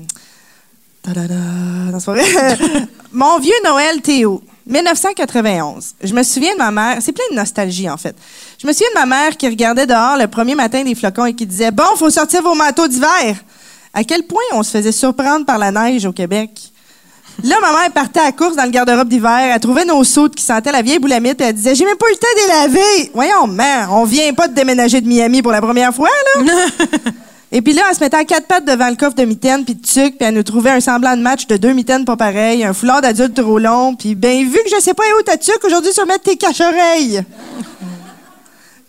Non, pas vrai. Mon vieux Noël Théo. 1991. Je me souviens de ma mère. C'est plein de nostalgie, en fait. Je me souviens de ma mère qui regardait dehors le premier matin des flocons et qui disait Bon, faut sortir vos manteaux d'hiver. À quel point on se faisait surprendre par la neige au Québec? Là, ma mère partait à la course dans le garde-robe d'hiver. Elle trouvait nos sautes qui sentaient la vieille boulamite et elle disait J'ai même pas eu le temps de les laver. Voyons, mère, on vient pas de déménager de Miami pour la première fois, là. et puis là, elle se mettait à quatre pattes devant le coffre de mitaines puis de tuc, puis elle nous trouvait un semblant de match de deux mitaines pas pareil, un foulard d'adulte trop long, puis ben vu que je sais pas où ta tuc, aujourd'hui, tu vas mettre tes cache-oreilles.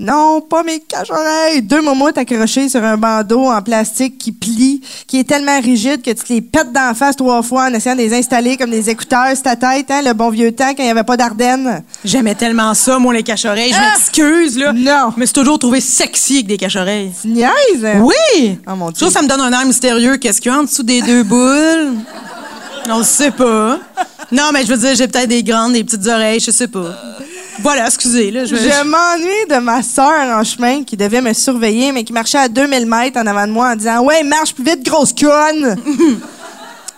Non, pas mes cache-oreilles. Deux momoutes accrochés sur un bandeau en plastique qui plie, qui est tellement rigide que tu te les pètes d'en face trois fois en essayant de les installer comme des écouteurs sur ta tête, hein, le bon vieux temps quand il n'y avait pas d'Ardennes. J'aimais tellement ça, moi, les cache-oreilles. Je Ah! m'excuse, là. Non. Me suis toujours trouvé sexy avec des cache-oreilles. Tu niaises? Oui! Oh, mon Dieu. Ça, ça me donne un air mystérieux. Qu'est-ce qu'il y a en dessous des deux boules? On le sait pas. Non, mais je veux dire, j'ai peut-être des grandes, des petites oreilles, je sais pas. Voilà, excusez, là. Je, Je m'ennuie de ma sœur en chemin qui devait me surveiller, mais qui marchait à 2000 mètres en avant de moi en disant Ouais, marche plus vite, grosse conne!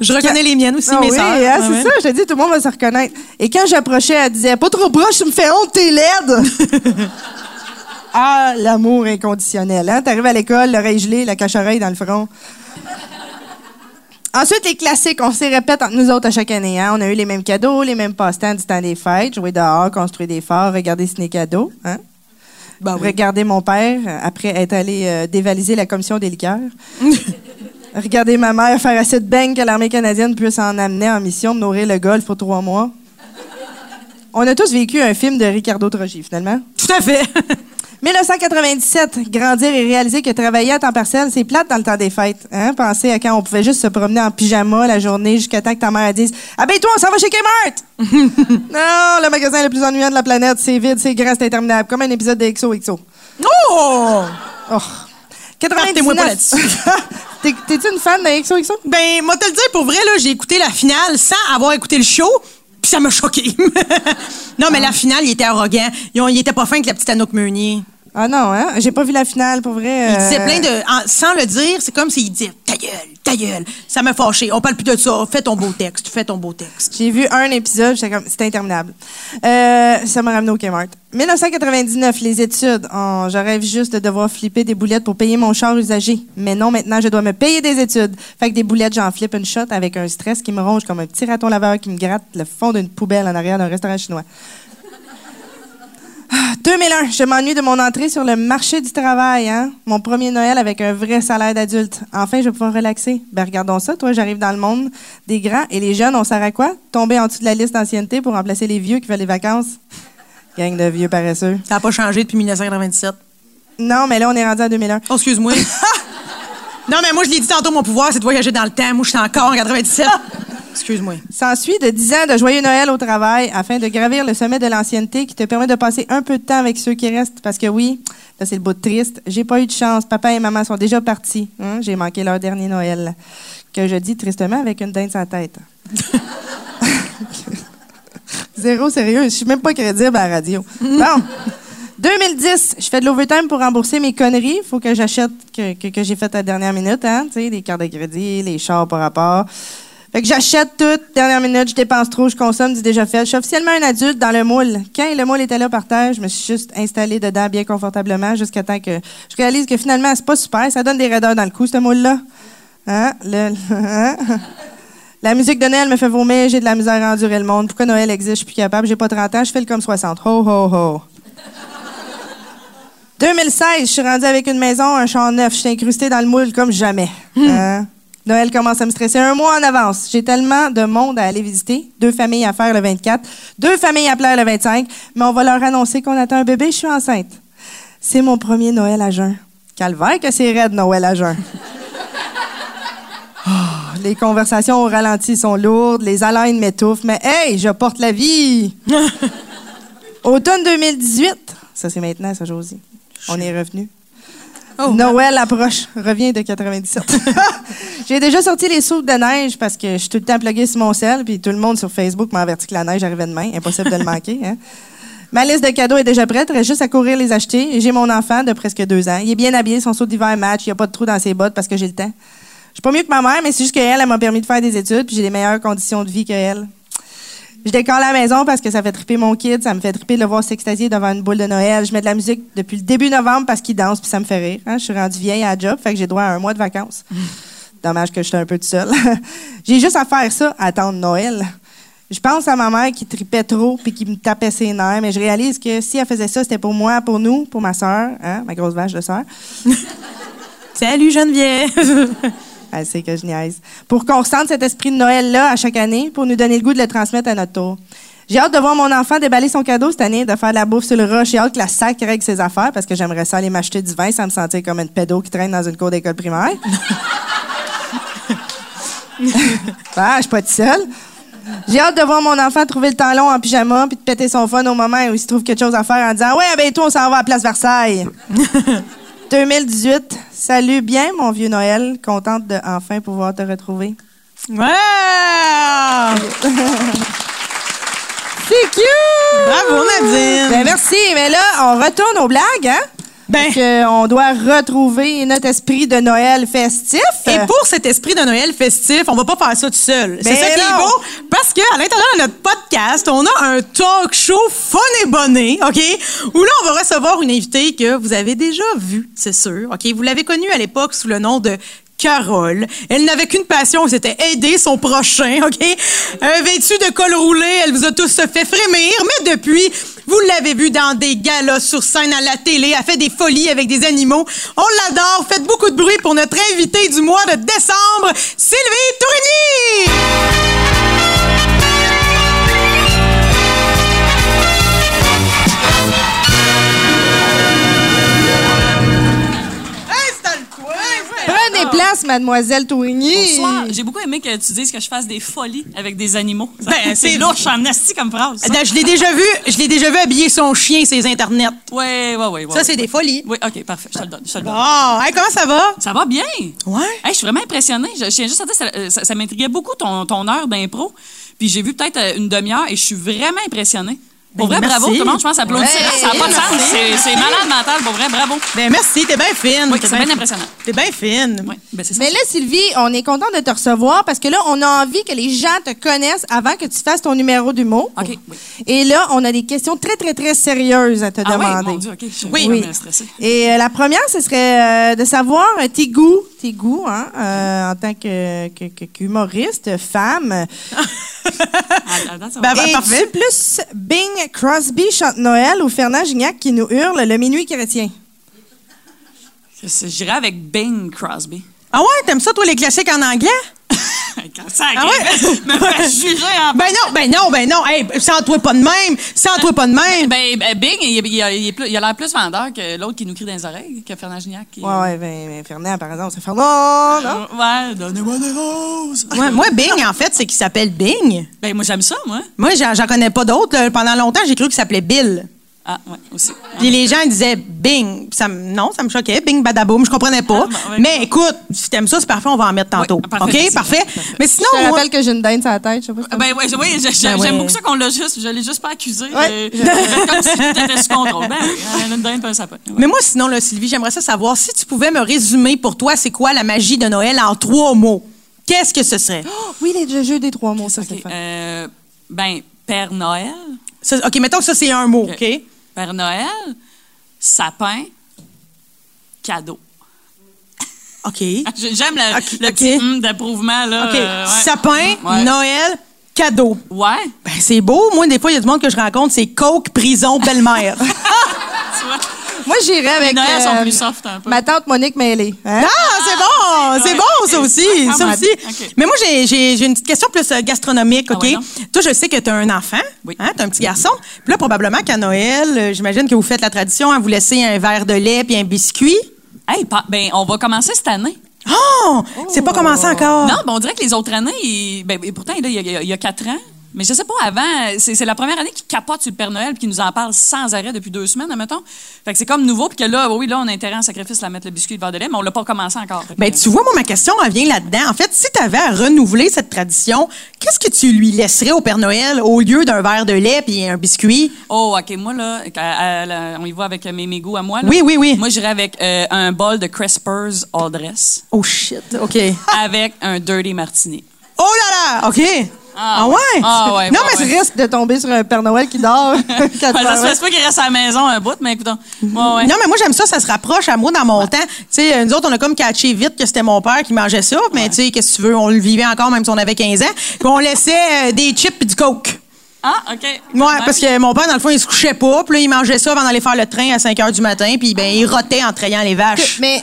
je reconnais les miennes aussi, Ah mes oui, sœurs. hein, c'est ça, je te dis, tout le monde va se reconnaître. Et quand j'approchais, elle disait Pas trop proche, tu me fais honte, t'es laide! ah, l'amour inconditionnel. Hein? T'arrives à l'école, l'oreille gelée, la cache-oreille dans le front. Ensuite, les classiques, on s'y répète entre nous autres à chaque année. Hein? On a eu les mêmes cadeaux, les mêmes passe-temps du temps des fêtes, jouer dehors, construire des forts, regarder ciné cadeaux. Hein? Ben oui. Regarder mon père euh, après être allé euh, dévaliser la commission des liqueurs. Regarder ma mère faire assez de beignes que l'armée canadienne puisse en amener en mission, me nourrir le golf pour trois mois. On a tous vécu un film de Ricardo Trogi, finalement. Tout à fait. 1997, grandir et réaliser que travailler à temps partiel, c'est plate dans le temps des fêtes. Hein? Penser à quand on pouvait juste se promener en pyjama la journée jusqu'à temps que ta mère dise Habille-toi, on s'en va chez Kmart! non, le magasin le plus ennuyant de la planète, c'est vide, c'est grand, c'est interminable. Comme un épisode de XOXO. Oh! Oh. Partez-moi pas 99. T'es- T'es-tu une fan de XOXO? Ben, moi te le dire, pour vrai, là, j'ai écouté la finale sans avoir écouté le show, puis ça m'a choqué. non, mais la finale, il était arrogant. Il était pas fin avec la petite Anouk Meunier. Ah non, hein? J'ai pas vu la finale, pour vrai. Il euh, disait plein de... en- sans le dire, c'est comme s'il disait « Ta gueule, ta gueule ». Ça m'a fâché. On parle plus de ça. Fais ton beau texte, fais ton beau texte. J'ai vu un épisode, j'étais comme, c'était interminable. Euh, ça m'a ramené au Kmart. 1999, les études. Oh, je rêve juste de devoir flipper des boulettes pour payer mon char usagé. Mais non, maintenant, je dois me payer des études. Fait que des boulettes, j'en flippe une shot avec un stress qui me ronge comme un petit raton laveur qui me gratte le fond d'une poubelle en arrière d'un restaurant chinois. Ah, 2001, je m'ennuie de mon entrée sur le marché du travail, hein? Mon premier Noël avec un vrai salaire d'adulte. Enfin, je vais pouvoir relaxer. Ben, regardons ça. Toi, j'arrive dans le monde des grands et les jeunes, on sert à quoi? Tomber en dessous de la liste d'ancienneté pour remplacer les vieux qui veulent les vacances. Gang de vieux paresseux. Ça n'a pas changé depuis 1997. Non, mais là, on est rendu en 2001. Oh, excuse-moi. non, mais moi, je l'ai dit tantôt, mon pouvoir, c'est de voyager dans le temps. Moi, je suis encore en 97. Excuse-moi. S'ensuit de 10 ans de joyeux Noël au travail afin de gravir le sommet de l'ancienneté qui te permet de passer un peu de temps avec ceux qui restent. Parce que oui, là, c'est le bout de triste. J'ai pas eu de chance. Papa et maman sont déjà partis. Hein? J'ai manqué leur dernier Noël. Que je dis tristement avec une dinde sans tête. Zéro sérieux. Je suis même pas crédible à la radio. Bon. 2010, je fais de l'overtime pour rembourser mes conneries. Faut que j'achète que, que, que j'ai fait à la dernière minute, hein. Tu sais, les cartes de crédit, les chars par rapport. Fait que j'achète tout, dernière minute, je dépense trop, je consomme du déjà fait. Je suis officiellement un adulte dans le moule. Quand le moule était là par terre, je me suis juste installée dedans bien confortablement jusqu'à temps que je réalise que finalement, c'est pas super. Ça donne des raideurs dans le cou, ce moule-là. Hein? Le- hein? La musique de Noël me fait vomir, j'ai de la misère à endurer le monde. Pourquoi Noël existe? Je suis plus capable. J'ai pas 30 ans, je fais le comme 60. Ho, ho, ho. 2016, je suis rendue avec une maison, un champ neuf. Je suis incrustée dans le moule comme jamais. Hein? Noël commence à me stresser un mois en avance. J'ai tellement de monde à aller visiter. Deux familles à faire le 24, deux familles à plaire le 25, mais on va leur annoncer qu'on attend un bébé, je suis enceinte. C'est mon premier Noël à jeun. Calvaire que c'est raide, Noël à jeun. Ah, les conversations au ralenti sont lourdes, les haleines m'étouffent, mais hey, je porte la vie! Automne 2018. Ça, c'est maintenant, ça, Josie. On est revenu. Noël approche. Reviens de 97. J'ai déjà sorti les soupes de neige parce que je suis tout le temps pluguée sur mon sel, puis tout le monde sur Facebook m'a averti que la neige arrivait demain. Impossible de le manquer. Hein? Ma liste de cadeaux est déjà prête. Reste juste à courir les acheter. J'ai mon enfant de presque deux ans. Il est bien habillé, son saut d'hiver match. Il n'y a pas de trou dans ses bottes parce que j'ai le temps. Je suis pas mieux que ma mère, mais c'est juste qu'elle, elle m'a permis de faire des études, puis j'ai les meilleures conditions de vie qu'elle. Je décore la maison parce que ça fait triper mon kid, ça me fait triper de le voir s'extasier devant une boule de Noël. Je mets de la musique depuis le début novembre parce qu'il danse puis ça me fait rire. hein. Je suis rendue vieille à la job, fait que j'ai droit à un mois de vacances. Dommage que j'étais un peu toute seule. j'ai juste à faire ça, attendre Noël. Je pense à ma mère qui tripait trop puis qui me tapait ses nerfs, mais je réalise que si elle faisait ça, c'était pour moi, pour nous, pour ma sœur, hein, ma grosse vache de sœur. Salut, Geneviève. Elle sait que je niaise. Pour qu'on ressente cet esprit de Noël-là à chaque année, pour nous donner le goût de le transmettre à notre tour. J'ai hâte de voir mon enfant déballer son cadeau cette année, de faire de la bouffe sur le roche. J'ai hâte que la sac règle ses affaires parce que j'aimerais ça aller m'acheter du vin sans me sentir comme une pédo qui traîne dans une cour d'école primaire. ah, je suis pas toute seule. J'ai hâte de voir mon enfant trouver le temps long en pyjama puis de péter son fun au moment où il se trouve quelque chose à faire en disant Ouais, ben toi, on s'en va à Place Versailles. 2018. Salut bien, mon vieux Noël. Contente de enfin pouvoir te retrouver. Wow! C'est cute! Bravo, Nadine! Ben merci. Mais là, on retourne aux blagues, hein? Ben. Que on doit retrouver notre esprit de Noël festif? Et pour cet esprit de Noël festif, on va pas faire ça tout seul. C'est Ben ça qui est beau, parce que à l'intérieur de notre podcast, on a un talk show fun et bonné, OK? Où là, on va recevoir une invitée que vous avez déjà vue, c'est sûr, OK? Vous l'avez connue à l'époque sous le nom de Carole. Elle n'avait qu'une passion, c'était aider son prochain, OK? Euh, vêtue de col roulé, elle vous a tous fait frémir, mais depuis, vous l'avez vue dans des galas sur scène à la télé, elle fait des folies avec des animaux. On l'adore, faites beaucoup de bruit pour notre invitée du mois de décembre, Sylvie Tourigny! Place, mademoiselle Tourigny. Bonsoir. J'ai beaucoup aimé que tu dises que je fasse des folies avec des animaux. Ben, c'est- louche en asti comme phrase. ça. Ben, Je l'ai déjà vu, je l'ai déjà vu habiller son chien sur les internets. Ouais, ouais, ouais. ouais, Ça, c'est ouais. des folies. Oui, OK, parfait. Je te le donne. Je te le donne. Hey, comment ça va? Ça va bien. Ouais. Hey, je suis vraiment impressionnée. Je, tiens juste à dire, ça, ça, ça m'intriguait beaucoup ton, ton heure d'impro. Puis j'ai vu peut-être euh, une demi-heure et je suis vraiment impressionnée. Pour Ben, vrai, merci. bravo. Tout le monde, je pense, applaudissait. Ouais, ça n'a pas de sens. C'est c'est malade mental. Pour vrai, bravo. Ben merci, t'es bien fine. Oui, c'est bien impressionnant. T'es bien fine. Oui, ben c'est ça. Mais là, Sylvie, on est content de te recevoir parce que là, on a envie que les gens te connaissent avant que tu fasses ton numéro d'humour. OK, oui. Et là, on a des questions très, très, très sérieuses à te Ah oui, demander. mon Dieu, OK. Je suis Oui. stressée. Et euh, la première, ce serait euh, de savoir euh, tes goûts, tes goûts, hein, euh, en tant que, que- que- qu'humoriste, femme. Ah, attends, ça va. Ben, ben, Es-tu plus Bing Crosby chante Noël ou Fernand Gignac qui nous hurle le minuit chrétien? J'irais avec Bing Crosby. Ah ouais, t'aimes ça, toi, les classiques en anglais? Quand ça Ah ouais? me fait juger en Ben non, ben non, ben non. Hey, sens-toi pas de même. Sens-toi pas de même. Ben, ben, Bing, il, il, il, est plus- il a l'air plus vendeur que l'autre qui nous crie dans les oreilles, que Fernand Gignac. qui- Ouais, ouais, ben, ben, Fernand, par exemple, c'est Fernand, non? Euh, Ouais, donnez-moi des roses. Moi, moi, Bing, en fait, c'est qu'il s'appelle Bing. Ben, moi, j'aime ça, moi. Moi, j'en connais pas d'autres. Pendant longtemps, j'ai cru qu'il s'appelait Bill. Ah, ouais, aussi. Puis les gens disaient Bing. Ça, non, ça me choquait. Bing, badaboum, je comprenais pas. Ah, ouais, Mais écoute, si t'aimes ça, c'est parfait, on va en mettre tantôt. Oui, parfait, OK? merci. Parfait. Mais sinon, Je te moi- rappelle que j'ai une dinde sur la tête, je sais pas si Ah, Ben, ouais, oui, Ben, j'aime beaucoup ça qu'on l'a juste, je l'ai juste pas accusé. Ouais. Comme si tout était sous contrôle. Ben, une dinde, pas un sapin. Ouais. Mais moi, sinon, là, Sylvie, j'aimerais ça savoir si tu pouvais me résumer pour toi, c'est quoi la magie de Noël en trois mots? Qu'est-ce que ce serait? Oui, les jeux des trois mots, ça, c'est euh, ben, Père Noël. Ça- OK, mettons que ça, c'est un mot, OK? Père Noël, sapin, cadeau. OK. J'ai- J'aime le, petit hum d'approuvement, là. OK. euh, ouais. Sapin, Ouais. Noël, cadeau. Ouais. Ben, c'est beau. Moi, des fois, il y a du monde que je rencontre, c'est coke, prison, belle-mère. Tu vois? Moi, j'irais avec Les Noëls sont euh, plus soft un peu. ma tante Monique Mêlée. Hein? Ah, c'est bon! C'est ouais. bon, ça aussi. Ah, Ça aussi. Mais moi, j'ai- une petite question plus euh, gastronomique, Ah OK? ouais? Toi, je sais que tu as un enfant. Oui. Hein? Tu un petit garçon. Puis là, probablement qu'à Noël, euh, j'imagine que vous faites la tradition à vous laisser un verre de lait puis un biscuit. Hey, pa- ben, on va commencer cette année. Oh! C'est pas commencé encore. Non, ben, on dirait que les autres années, ben, pourtant, là, il y, a- il y a quatre ans. Mais je sais pas, avant, c'est la première année qu'ils capotent sur le Père Noël puis qu'ils nous en parlent sans arrêt depuis deux semaines, admettons. Fait que c'est comme nouveau, puis que là, oui, là, on a intérêt en sacrifice à mettre le biscuit verre de lait, mais on l'a pas commencé encore. Que- Ben, tu vois, moi, ma question revient là-dedans. En fait, si tu avais à renouveler cette tradition, qu'est-ce que tu lui laisserais au Père Noël au lieu d'un verre de lait puis un biscuit? Oh, OK. Moi, là, à- à- là, on y va avec mes, mes goûts à moi. là. Oui, oui, oui. Moi, j'irais avec euh, un bol de Crespers All Dress Oh shit, OK. avec un Dirty Martini. Oh là là, OK. Ah, ouais? Ah ouais, Non, mais Tu risques de tomber sur un Père Noël qui dort. Quand Ouais, ça se fait pas qu'il reste à la maison un bout, mais écoutons. Ouais, ouais. Non, mais moi, j'aime ça, ça se rapproche à moi dans mon temps. Tu sais, nous autres, on a comme catché vite que c'était mon père qui mangeait ça, mais tu sais, qu'est-ce que tu veux, on le vivait encore même si on avait 15 ans. Puis on laissait euh, des chips et du coke. Ah, OK. Ouais, parce que mon père, dans le fond, il se couchait pas, puis là, il mangeait ça avant d'aller faire le train à 5 heures du matin, puis ben, il rotait en trayant les vaches. Mais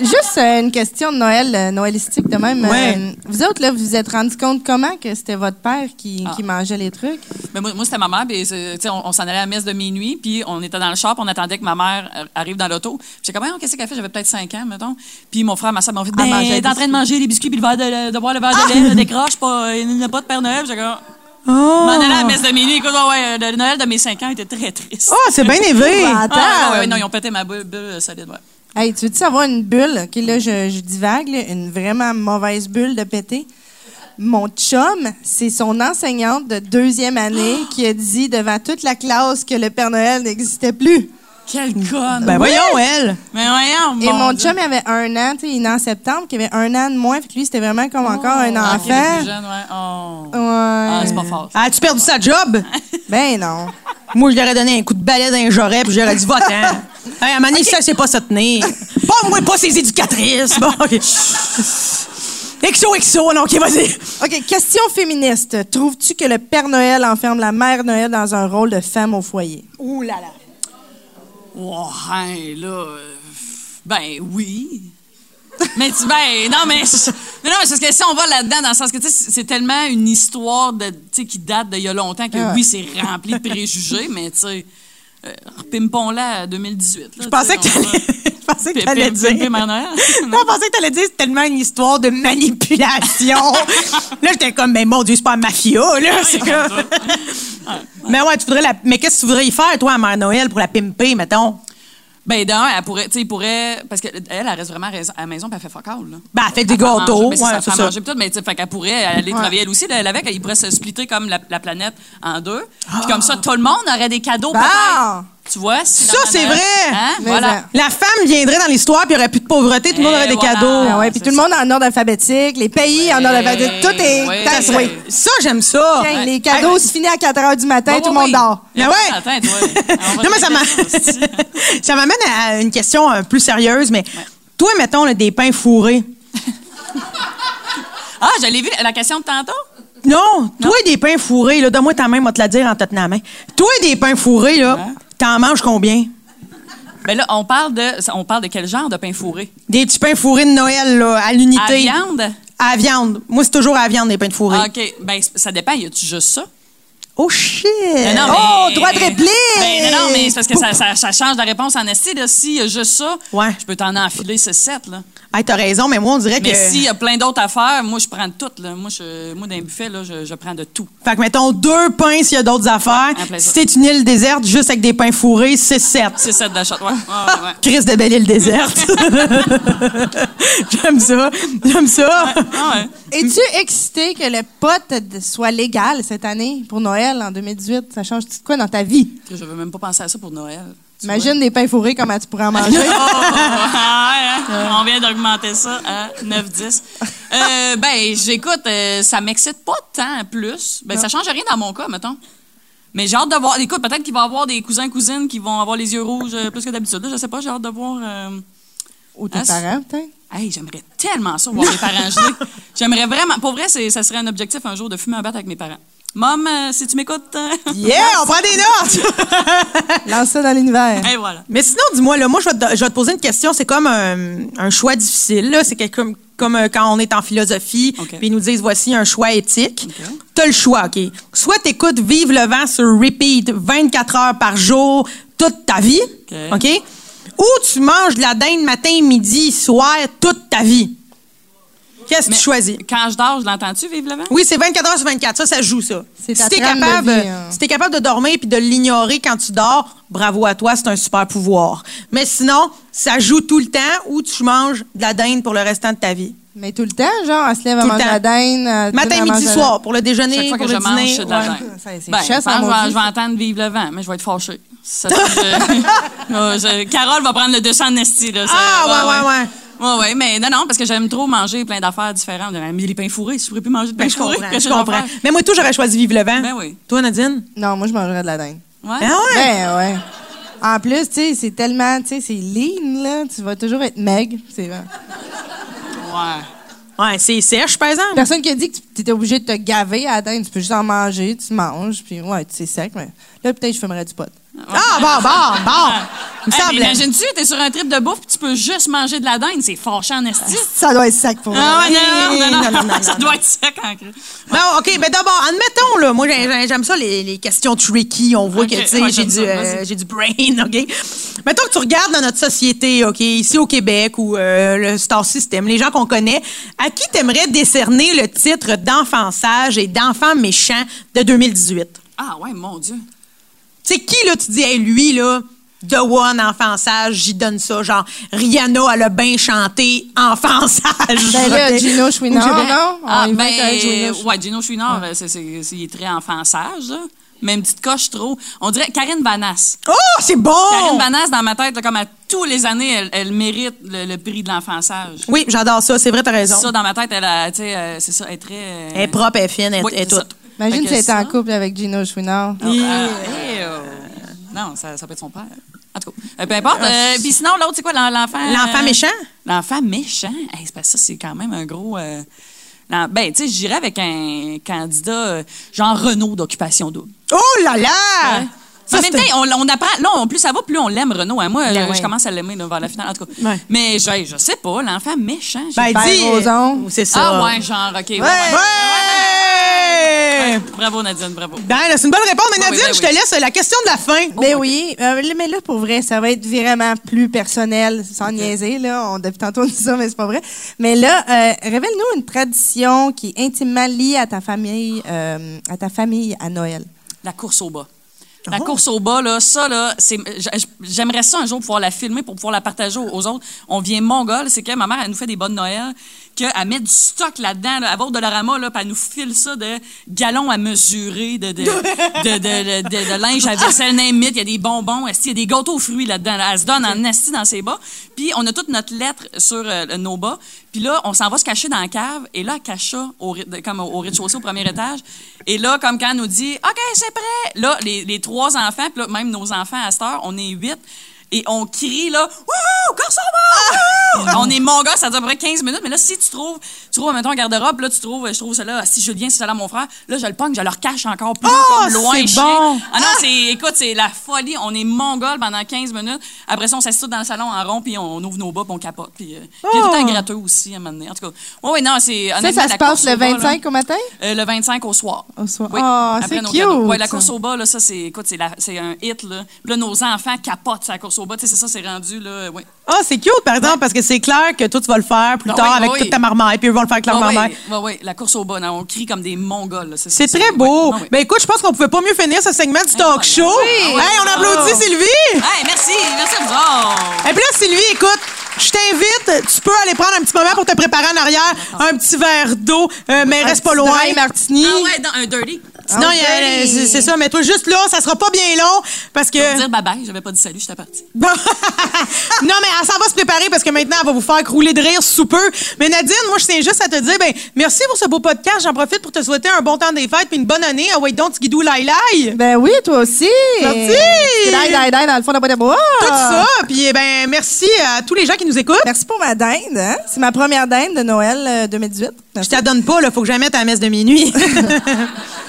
juste euh, une question de Noël, euh, noëlistique de même. Ouais. Euh, vous autres, là, vous vous êtes rendu compte comment que c'était votre père qui, Ah. qui mangeait les trucs? Mais moi, moi, c'était ma mère, puis c'est- tu sais, on, on s'en allait à la messe de minuit, puis on était dans le shop, on attendait que ma mère arrive dans l'auto. J'étais comme, Ah, qu'est-ce qu'elle fait? J'avais peut-être 5 ans, mettons. Puis mon frère, ma soeur m'ont fait, Elle ben, t'es des en train de manger les biscuits, puis le verre de, de boire le verre de lait, là, décroche, pas, il n'y a pas de Père Noël. J'étais comme, Oh! m'en à la messe de minuit. Écoute, ouais, ouais, le Noël de mes 5 ans était très triste. Oh, c'est bien élevé. Ah, Attends. ouais, ouais, non, ils ont pété ma bulle, bulle solide, ouais. Hey, tu veux-tu savoir une bulle? OK, là, je, je divague, là, une vraiment mauvaise bulle de péter. Mon chum, c'est son enseignante de deuxième année qui a dit devant toute la classe que le Père Noël n'existait plus. Quelle conne! Ben voyons, elle. Mais voyons, Et bon mon Dieu. chum il avait un an, tu sais, il est né en septembre, qui avait un an de moins, fait que lui, c'était vraiment comme encore un Ah, ok, le enfant. plus jeune, ouais. Oh. Ouais. Ah, c'est pas fort. As-tu perdu sa job? Ben non. Moi, je lui aurais donné un coup de balai dans les puis j'aurais dit, va-t'en. hey, à un moment donné, ça, c'est pas se tenir. Pas moi, pas ses éducatrices. Bon, OK. XO, XO, non, OK, vas-y. OK, question féministe. Trouves-tu que le Père Noël enferme la Mère Noël dans un rôle de femme au foyer? Ouh là là. Ouais, là. euh, Ben oui. mais tu, ben, non, mais. Mais non, mais c'est parce que si on va là-dedans, dans le sens que, tu sais, c'est tellement une histoire de, qui date d'il y a longtemps que Ah. oui, c'est rempli de préjugés, mais tu sais. Euh, Pimpons-la à 2018. là, Je pensais que pensais que t'allais dire. Non, je pensais que t'allais dire c'est tellement une histoire de manipulation. là, j'étais comme, mais mon Dieu, c'est pas un mafia, là. C'est comme... mais ouais, tu voudrais la... Mais qu'est-ce que tu voudrais y faire, toi, à Mère Noël, pour la pimper, mettons? Ben, d'un, elle pourrait, tu sais, pourrait. Parce qu'elle, elle reste vraiment à la maison, puis elle fait fuck all, là. Ben, elle fait des Elle gâteaux, c'est ouais, ça, elle fait manger tout, mais tu sais, fait qu'elle pourrait aller travailler elle aussi, là, elle avec, il pourrait se splitter comme la, la planète en deux. Puis comme ça, tout le monde aurait des cadeaux, Bon. peut-être. Tu vois? si Ça, c'est vrai. Hein? Voilà. La femme viendrait dans l'histoire, puis il n'y aurait plus de pauvreté, tout le monde Et aurait des voilà. cadeaux. Ah ouais, puis tout le monde en ordre alphabétique, les pays en ordre alphabétique, tout est Ouais. Ça, j'aime ça. Tiens, les cadeaux se finissent à 4 heures du matin, tout le monde oui. dort. Mais Ah ouais. Non, mais ça m'amène à une question euh, plus sérieuse, mais toi, mettons, là, des pains fourrés. Ah, j'allais vu la question de tantôt? Non, toi, des pains fourrés, là, donne-moi ta main, moi te la dire en te tenant la main. Toi, des pains fourrés, là, t'en manges combien? Ben là, on parle de, on parle de quel genre de pain fourré? Des petits pains fourrés de Noël, là, à l'unité. À viande? À viande. Moi, c'est toujours à la viande, des pains de fourrés. Ah, OK. Ben, ça dépend. Y a-tu juste ça? Oh, shit! Mais non, Oh, mais- droit de réplique! Ben, non, non, mais c'est parce que ça, ça, ça change la réponse en esti. Là. S'il y a juste ça, Ouais. je peux t'en enfiler ce set. Là. Hey, t'as raison, mais moi, on dirait Mais que... s'il y a plein d'autres affaires, moi, je prends de tout. Là. Moi, je, moi, dans un buffet, là, je, je prends de tout. Fait que, mettons, deux pains s'il y a d'autres affaires. si c'est une île déserte, juste avec des pains fourrés, c'est sept. C'est set d'achat. Ouais. Ouais, ouais, ouais. Chris de belle île déserte. J'aime ça. J'aime ça. Ouais. Es-tu excité que le pot soit légal cette année pour Noël en 2018? Ça change de quoi dans ta vie? Je veux même pas penser à ça pour Noël. Tu Imagine des pains fourrés, comment tu pourrais en manger. Ah, hein? On vient d'augmenter ça à 9-10. Euh, ben, j'écoute, euh, ça m'excite pas tant plus. Ben, ça change rien dans mon cas, mettons. Mais j'ai hâte de voir. Écoute, peut-être qu'il va y avoir des cousins cousines qui vont avoir les yeux rouges euh, plus que d'habitude. Je sais pas, j'ai hâte de voir. euh, Ou tes Hein, parents, peut-être? Hey, j'aimerais tellement ça, voir mes parents. J'aimerais vraiment. Pour vrai, ça serait un objectif un jour de fumer un bat avec mes parents. Mom, euh, si tu m'écoutes. euh, Yeah, on prend des notes. Lance ça dans l'univers. Et voilà. Mais sinon, dis-moi, là, moi, je vais, te, je vais te poser une question. C'est comme un, un choix difficile. là. C'est quelque- comme, comme euh, quand on est en philosophie, OK. puis ils nous disent voici un choix éthique. OK. Tu as le choix, OK? Soit tu écoutes Vive le vent sur repeat 24 heures par jour toute ta vie, OK. OK? Ou tu manges de la dinde matin, midi, soir toute ta vie. Qu'est-ce que tu choisis? Quand je dors, je l'entends-tu, vive le vent? Oui, c'est 24 heures sur 24. Ça, ça joue, ça. Si t'es de capable, vie, hein. si t'es capable de dormir puis de l'ignorer quand tu dors, bravo à toi, c'est un super pouvoir. Mais sinon, ça joue tout le temps ou tu manges de la dinde pour le restant de ta vie? Mais tout le temps, genre, elle se lève à Tout le manger temps. la dinde. Matin, midi, la- soir, pour le déjeuner, Chaque fois pour que le je mange, de la dinde. Ben, chasse je vais- je entendre vivre le vent, mais je vais être fâchée. Ça, je- je- Carole va prendre le dessus en esti. Là, Ça- Ah, ouais, ouais, ouais. Ouais, ouais, mais non, non, parce que j'aime trop manger plein d'affaires différentes. Mais les pains fourrés, si je pourrais plus manger de pains Ben, je fourrés, comprends, je que vais comprends. Mais moi, tout, j'aurais choisi Vive le vent. Ben oui. Toi, Nadine? Non, moi, je mangerais de la dinde. Ouais. Ah ouais? Ben, ouais. En plus, tu sais, c'est tellement, tu sais, c'est lean, là. Tu vas toujours être maigre. C'est vrai. Ouais. Ouais, c'est sèche, par exemple. Personne qui a dit que tu étais obligé de te gaver à la dinde. Tu peux juste en manger, tu manges, puis ouais, c'est sec, mais là, peut-être je fumerais du pot. Ah, bon, bon, bon. Il me mais Imagines-tu, t'es sur un trip de bouffe puis tu peux juste manger de la dinde. C'est fâchant, en esti. Ça doit être sec pour Ah ouais, moi. non, non, non, non, non, non, Ça doit être sec en. Bon, OK, mais d'abord, admettons, là, moi, j'ai- j'ai- j'aime ça, les, questions tricky. On voit que, tu sais, j'ai du, euh, j'ai du brain, OK? Mettons que tu regardes dans notre société, OK, ici au Québec ou euh, le Star System, les gens qu'on connaît, à qui t'aimerais décerner le titre d'enfant sage et d'enfant méchant de 2018? Ah ouais, mon Dieu. Tu sais, qui, là, tu dis, hey, lui, là, The One, enfant sage, j'y donne ça. Genre, Rihanna, elle a bien chanté enfant sage. Ben là? Gino Chouinard, non? Ah, On va ben, Gino Chouinard. ouais, Gino Chouinard, c'est, c'est, c'est- il est très enfant sage, là. Mais une petite coche trop. On dirait Karine Vanasse. Oh, c'est bon! Karine Vanasse, dans ma tête, là, comme à tous les années, elle, elle mérite le, le prix de l'enfant sage. Oui, j'adore ça. C'est vrai, t'as raison. Ça, dans ma tête, elle a, tu sais, euh, c'est ça, elle est très... euh, Elle est propre, elle est fine, elle, oui, elle est ça. Imagine si que elle était en couple avec Gino Chouinard. Ah, euh, non, ça, ça peut être son père. En tout cas, euh, peu importe. Euh, Puis sinon, l'autre, c'est quoi, l'en- l'enfant? L'enfant euh, méchant? L'enfant méchant? Hey, c'est parce que ça, c'est quand même un gros... euh, ben, tu sais, j'irais avec un candidat euh, genre Renault d'occupation double. Oh là là! Ouais. Ça, en même c'est- temps, on, on apprend. Non, plus ça va, plus on l'aime, Renault. hein. Moi, Ben je, ouais. je commence à l'aimer là, vers la finale, en tout cas. Ouais. Mais je, je sais pas, l'enfant méchant. Ben, dis. C'est ça. ah, ouais, genre, OK. ouais, Ouais. Bravo, Nadine, bravo. Ben, c'est une bonne réponse. Mais Oui, Nadine, ben je te oui. laisse la question de la fin. Ben oui, euh, mais là, pour vrai, ça va être vraiment plus personnel, sans niaiser, là. On, depuis tantôt, on dit ça, mais c'est pas vrai. Mais là, euh, révèle-nous une tradition qui est intimement liée à ta famille, euh, à ta famille à Noël. La course au bas. La course au bas, là, ça, là, j'aimerais ça un jour pouvoir la filmer pour pouvoir la partager aux aux autres. On vient mongol, c'est que ma mère, elle nous fait des bonnes Noël, qu'elle met du stock là-dedans, là, à bord de l'orama, là, puis elle nous file ça de galons à mesurer, de, de, de, de, de- linge à vaisselle, il y a des bonbons, il y a des gâteaux aux fruits là-dedans. là? Elle se donne en esti dans ses bas. Puis on a toute notre lettre sur euh, nos bas. Puis là, on s'en va se cacher dans la cave, et là, ça au, comme au, au rez-de-chaussée, au premier étage. Et là, comme quand nous dit « OK, c'est prêt! » Là, les, les trois enfants, puis là, même nos enfants à cette heure, on est huit, et on crie, là, Wouhou! Course au bas! On est mon gars, ça dure à peu près 15 minutes, mais là, si tu trouves, tu trouves, mettons, un garde-robe, là, tu trouves, je trouve cela, si Julien, c'est cela mon frère, là, je le pogne, je le recache encore plus, Oh, comme loin, c'est bon! Ah non, c'est, écoute, c'est la folie. On est mongol pendant 15 minutes. Après ça, on s'assied dans le salon en rond, puis on ouvre nos bas, puis on capote. Puis, euh, puis il y a tout le temps gratteux aussi, à un moment donné. En tout cas, oui, oui, non, c'est. Ça, ça se passe le au bas, là, 25 au matin? euh, le 25 au soir. Au soir. Oui. Ah, Après c'est nos cute. Ouais, la ça. course au bas, là, ça, c'est, écoute, c'est, la- c'est un hit, là. Puis là, nos enfants capotent la course au bas. Tu sais, c'est ça, c'est rendu, là, oui. Ah, c'est cute, par exemple, parce que c'est clair que toi, tu vas le faire plus Ah tard oui, avec oui. toute ta marmaille, puis eux vont le faire avec leur Oui, marmaille. oui, oui, la course au bas. non, on crie comme des mongols. C'est très beau. ouais. Ben écoute, je pense qu'on pouvait pas mieux finir ce segment du talk show. Oui. Hey, on applaudit Sylvie. Hey, merci, merci à vous autres. Et puis là, Sylvie, écoute, je t'invite, tu peux aller prendre un petit moment pour te préparer en arrière, un petit verre d'eau, euh, mais reste pas loin. martini. Ah ouais, dans un dirty. Sinon, il y a- Dirty. c'est ça, mais toi juste là, ça sera pas bien long parce que. Je vais dire bye bye, j'avais pas dit salut, j'étais partie. Non, mais elle s'en va se préparer parce que maintenant, elle va vous faire crouler de rire sous peu. Mais Nadine, moi, je tiens juste à te dire, ben, merci pour ce beau podcast. J'en profite pour te souhaiter un bon temps des fêtes puis une bonne année. Ah ouais, donc, guidou lai lai. Ben oui, toi aussi. Merci. Dans le fond de la boîte à bois. Tout ça. Puis, eh ben, merci à tous les gens qui nous écoutent. Merci pour ma dinde. Hein? C'est ma première dinde de Noël euh, 2018. Je Merci. t'adonne pas, là. Faut que j'aille mettre à la messe de minuit.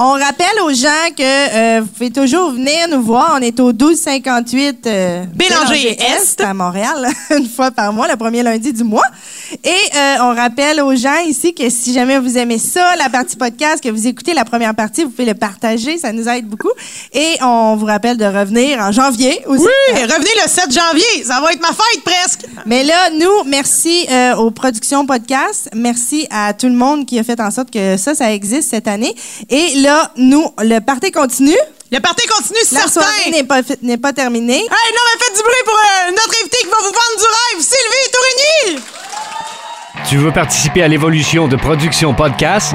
On rappelle aux gens que euh, vous pouvez toujours venir nous voir. On est au 1258 euh, Bélanger Est. à Montréal, une fois par mois, le premier lundi du mois. Et euh, on rappelle aux gens ici que si jamais vous aimez ça, la partie podcast, que vous écoutez la première partie, vous pouvez le partager, ça nous aide beaucoup. Et on vous rappelle de revenir en janvier aussi. oui, revenez le 7 janvier. Ça va être ma fête presque. Mais là, nous, merci euh, aux productions podcast. Merci à tout le monde qui a fait en sorte que ça, ça existe cette année. Et là, nous, le party continue. Le party continue, La certain. soirée n'est pas, n'est pas terminée. Hey, non, mais faites du bruit pour euh, notre invité qui va vous vendre du rêve, Sylvie Tourigny. Tu veux participer à l'évolution de Production Podcast?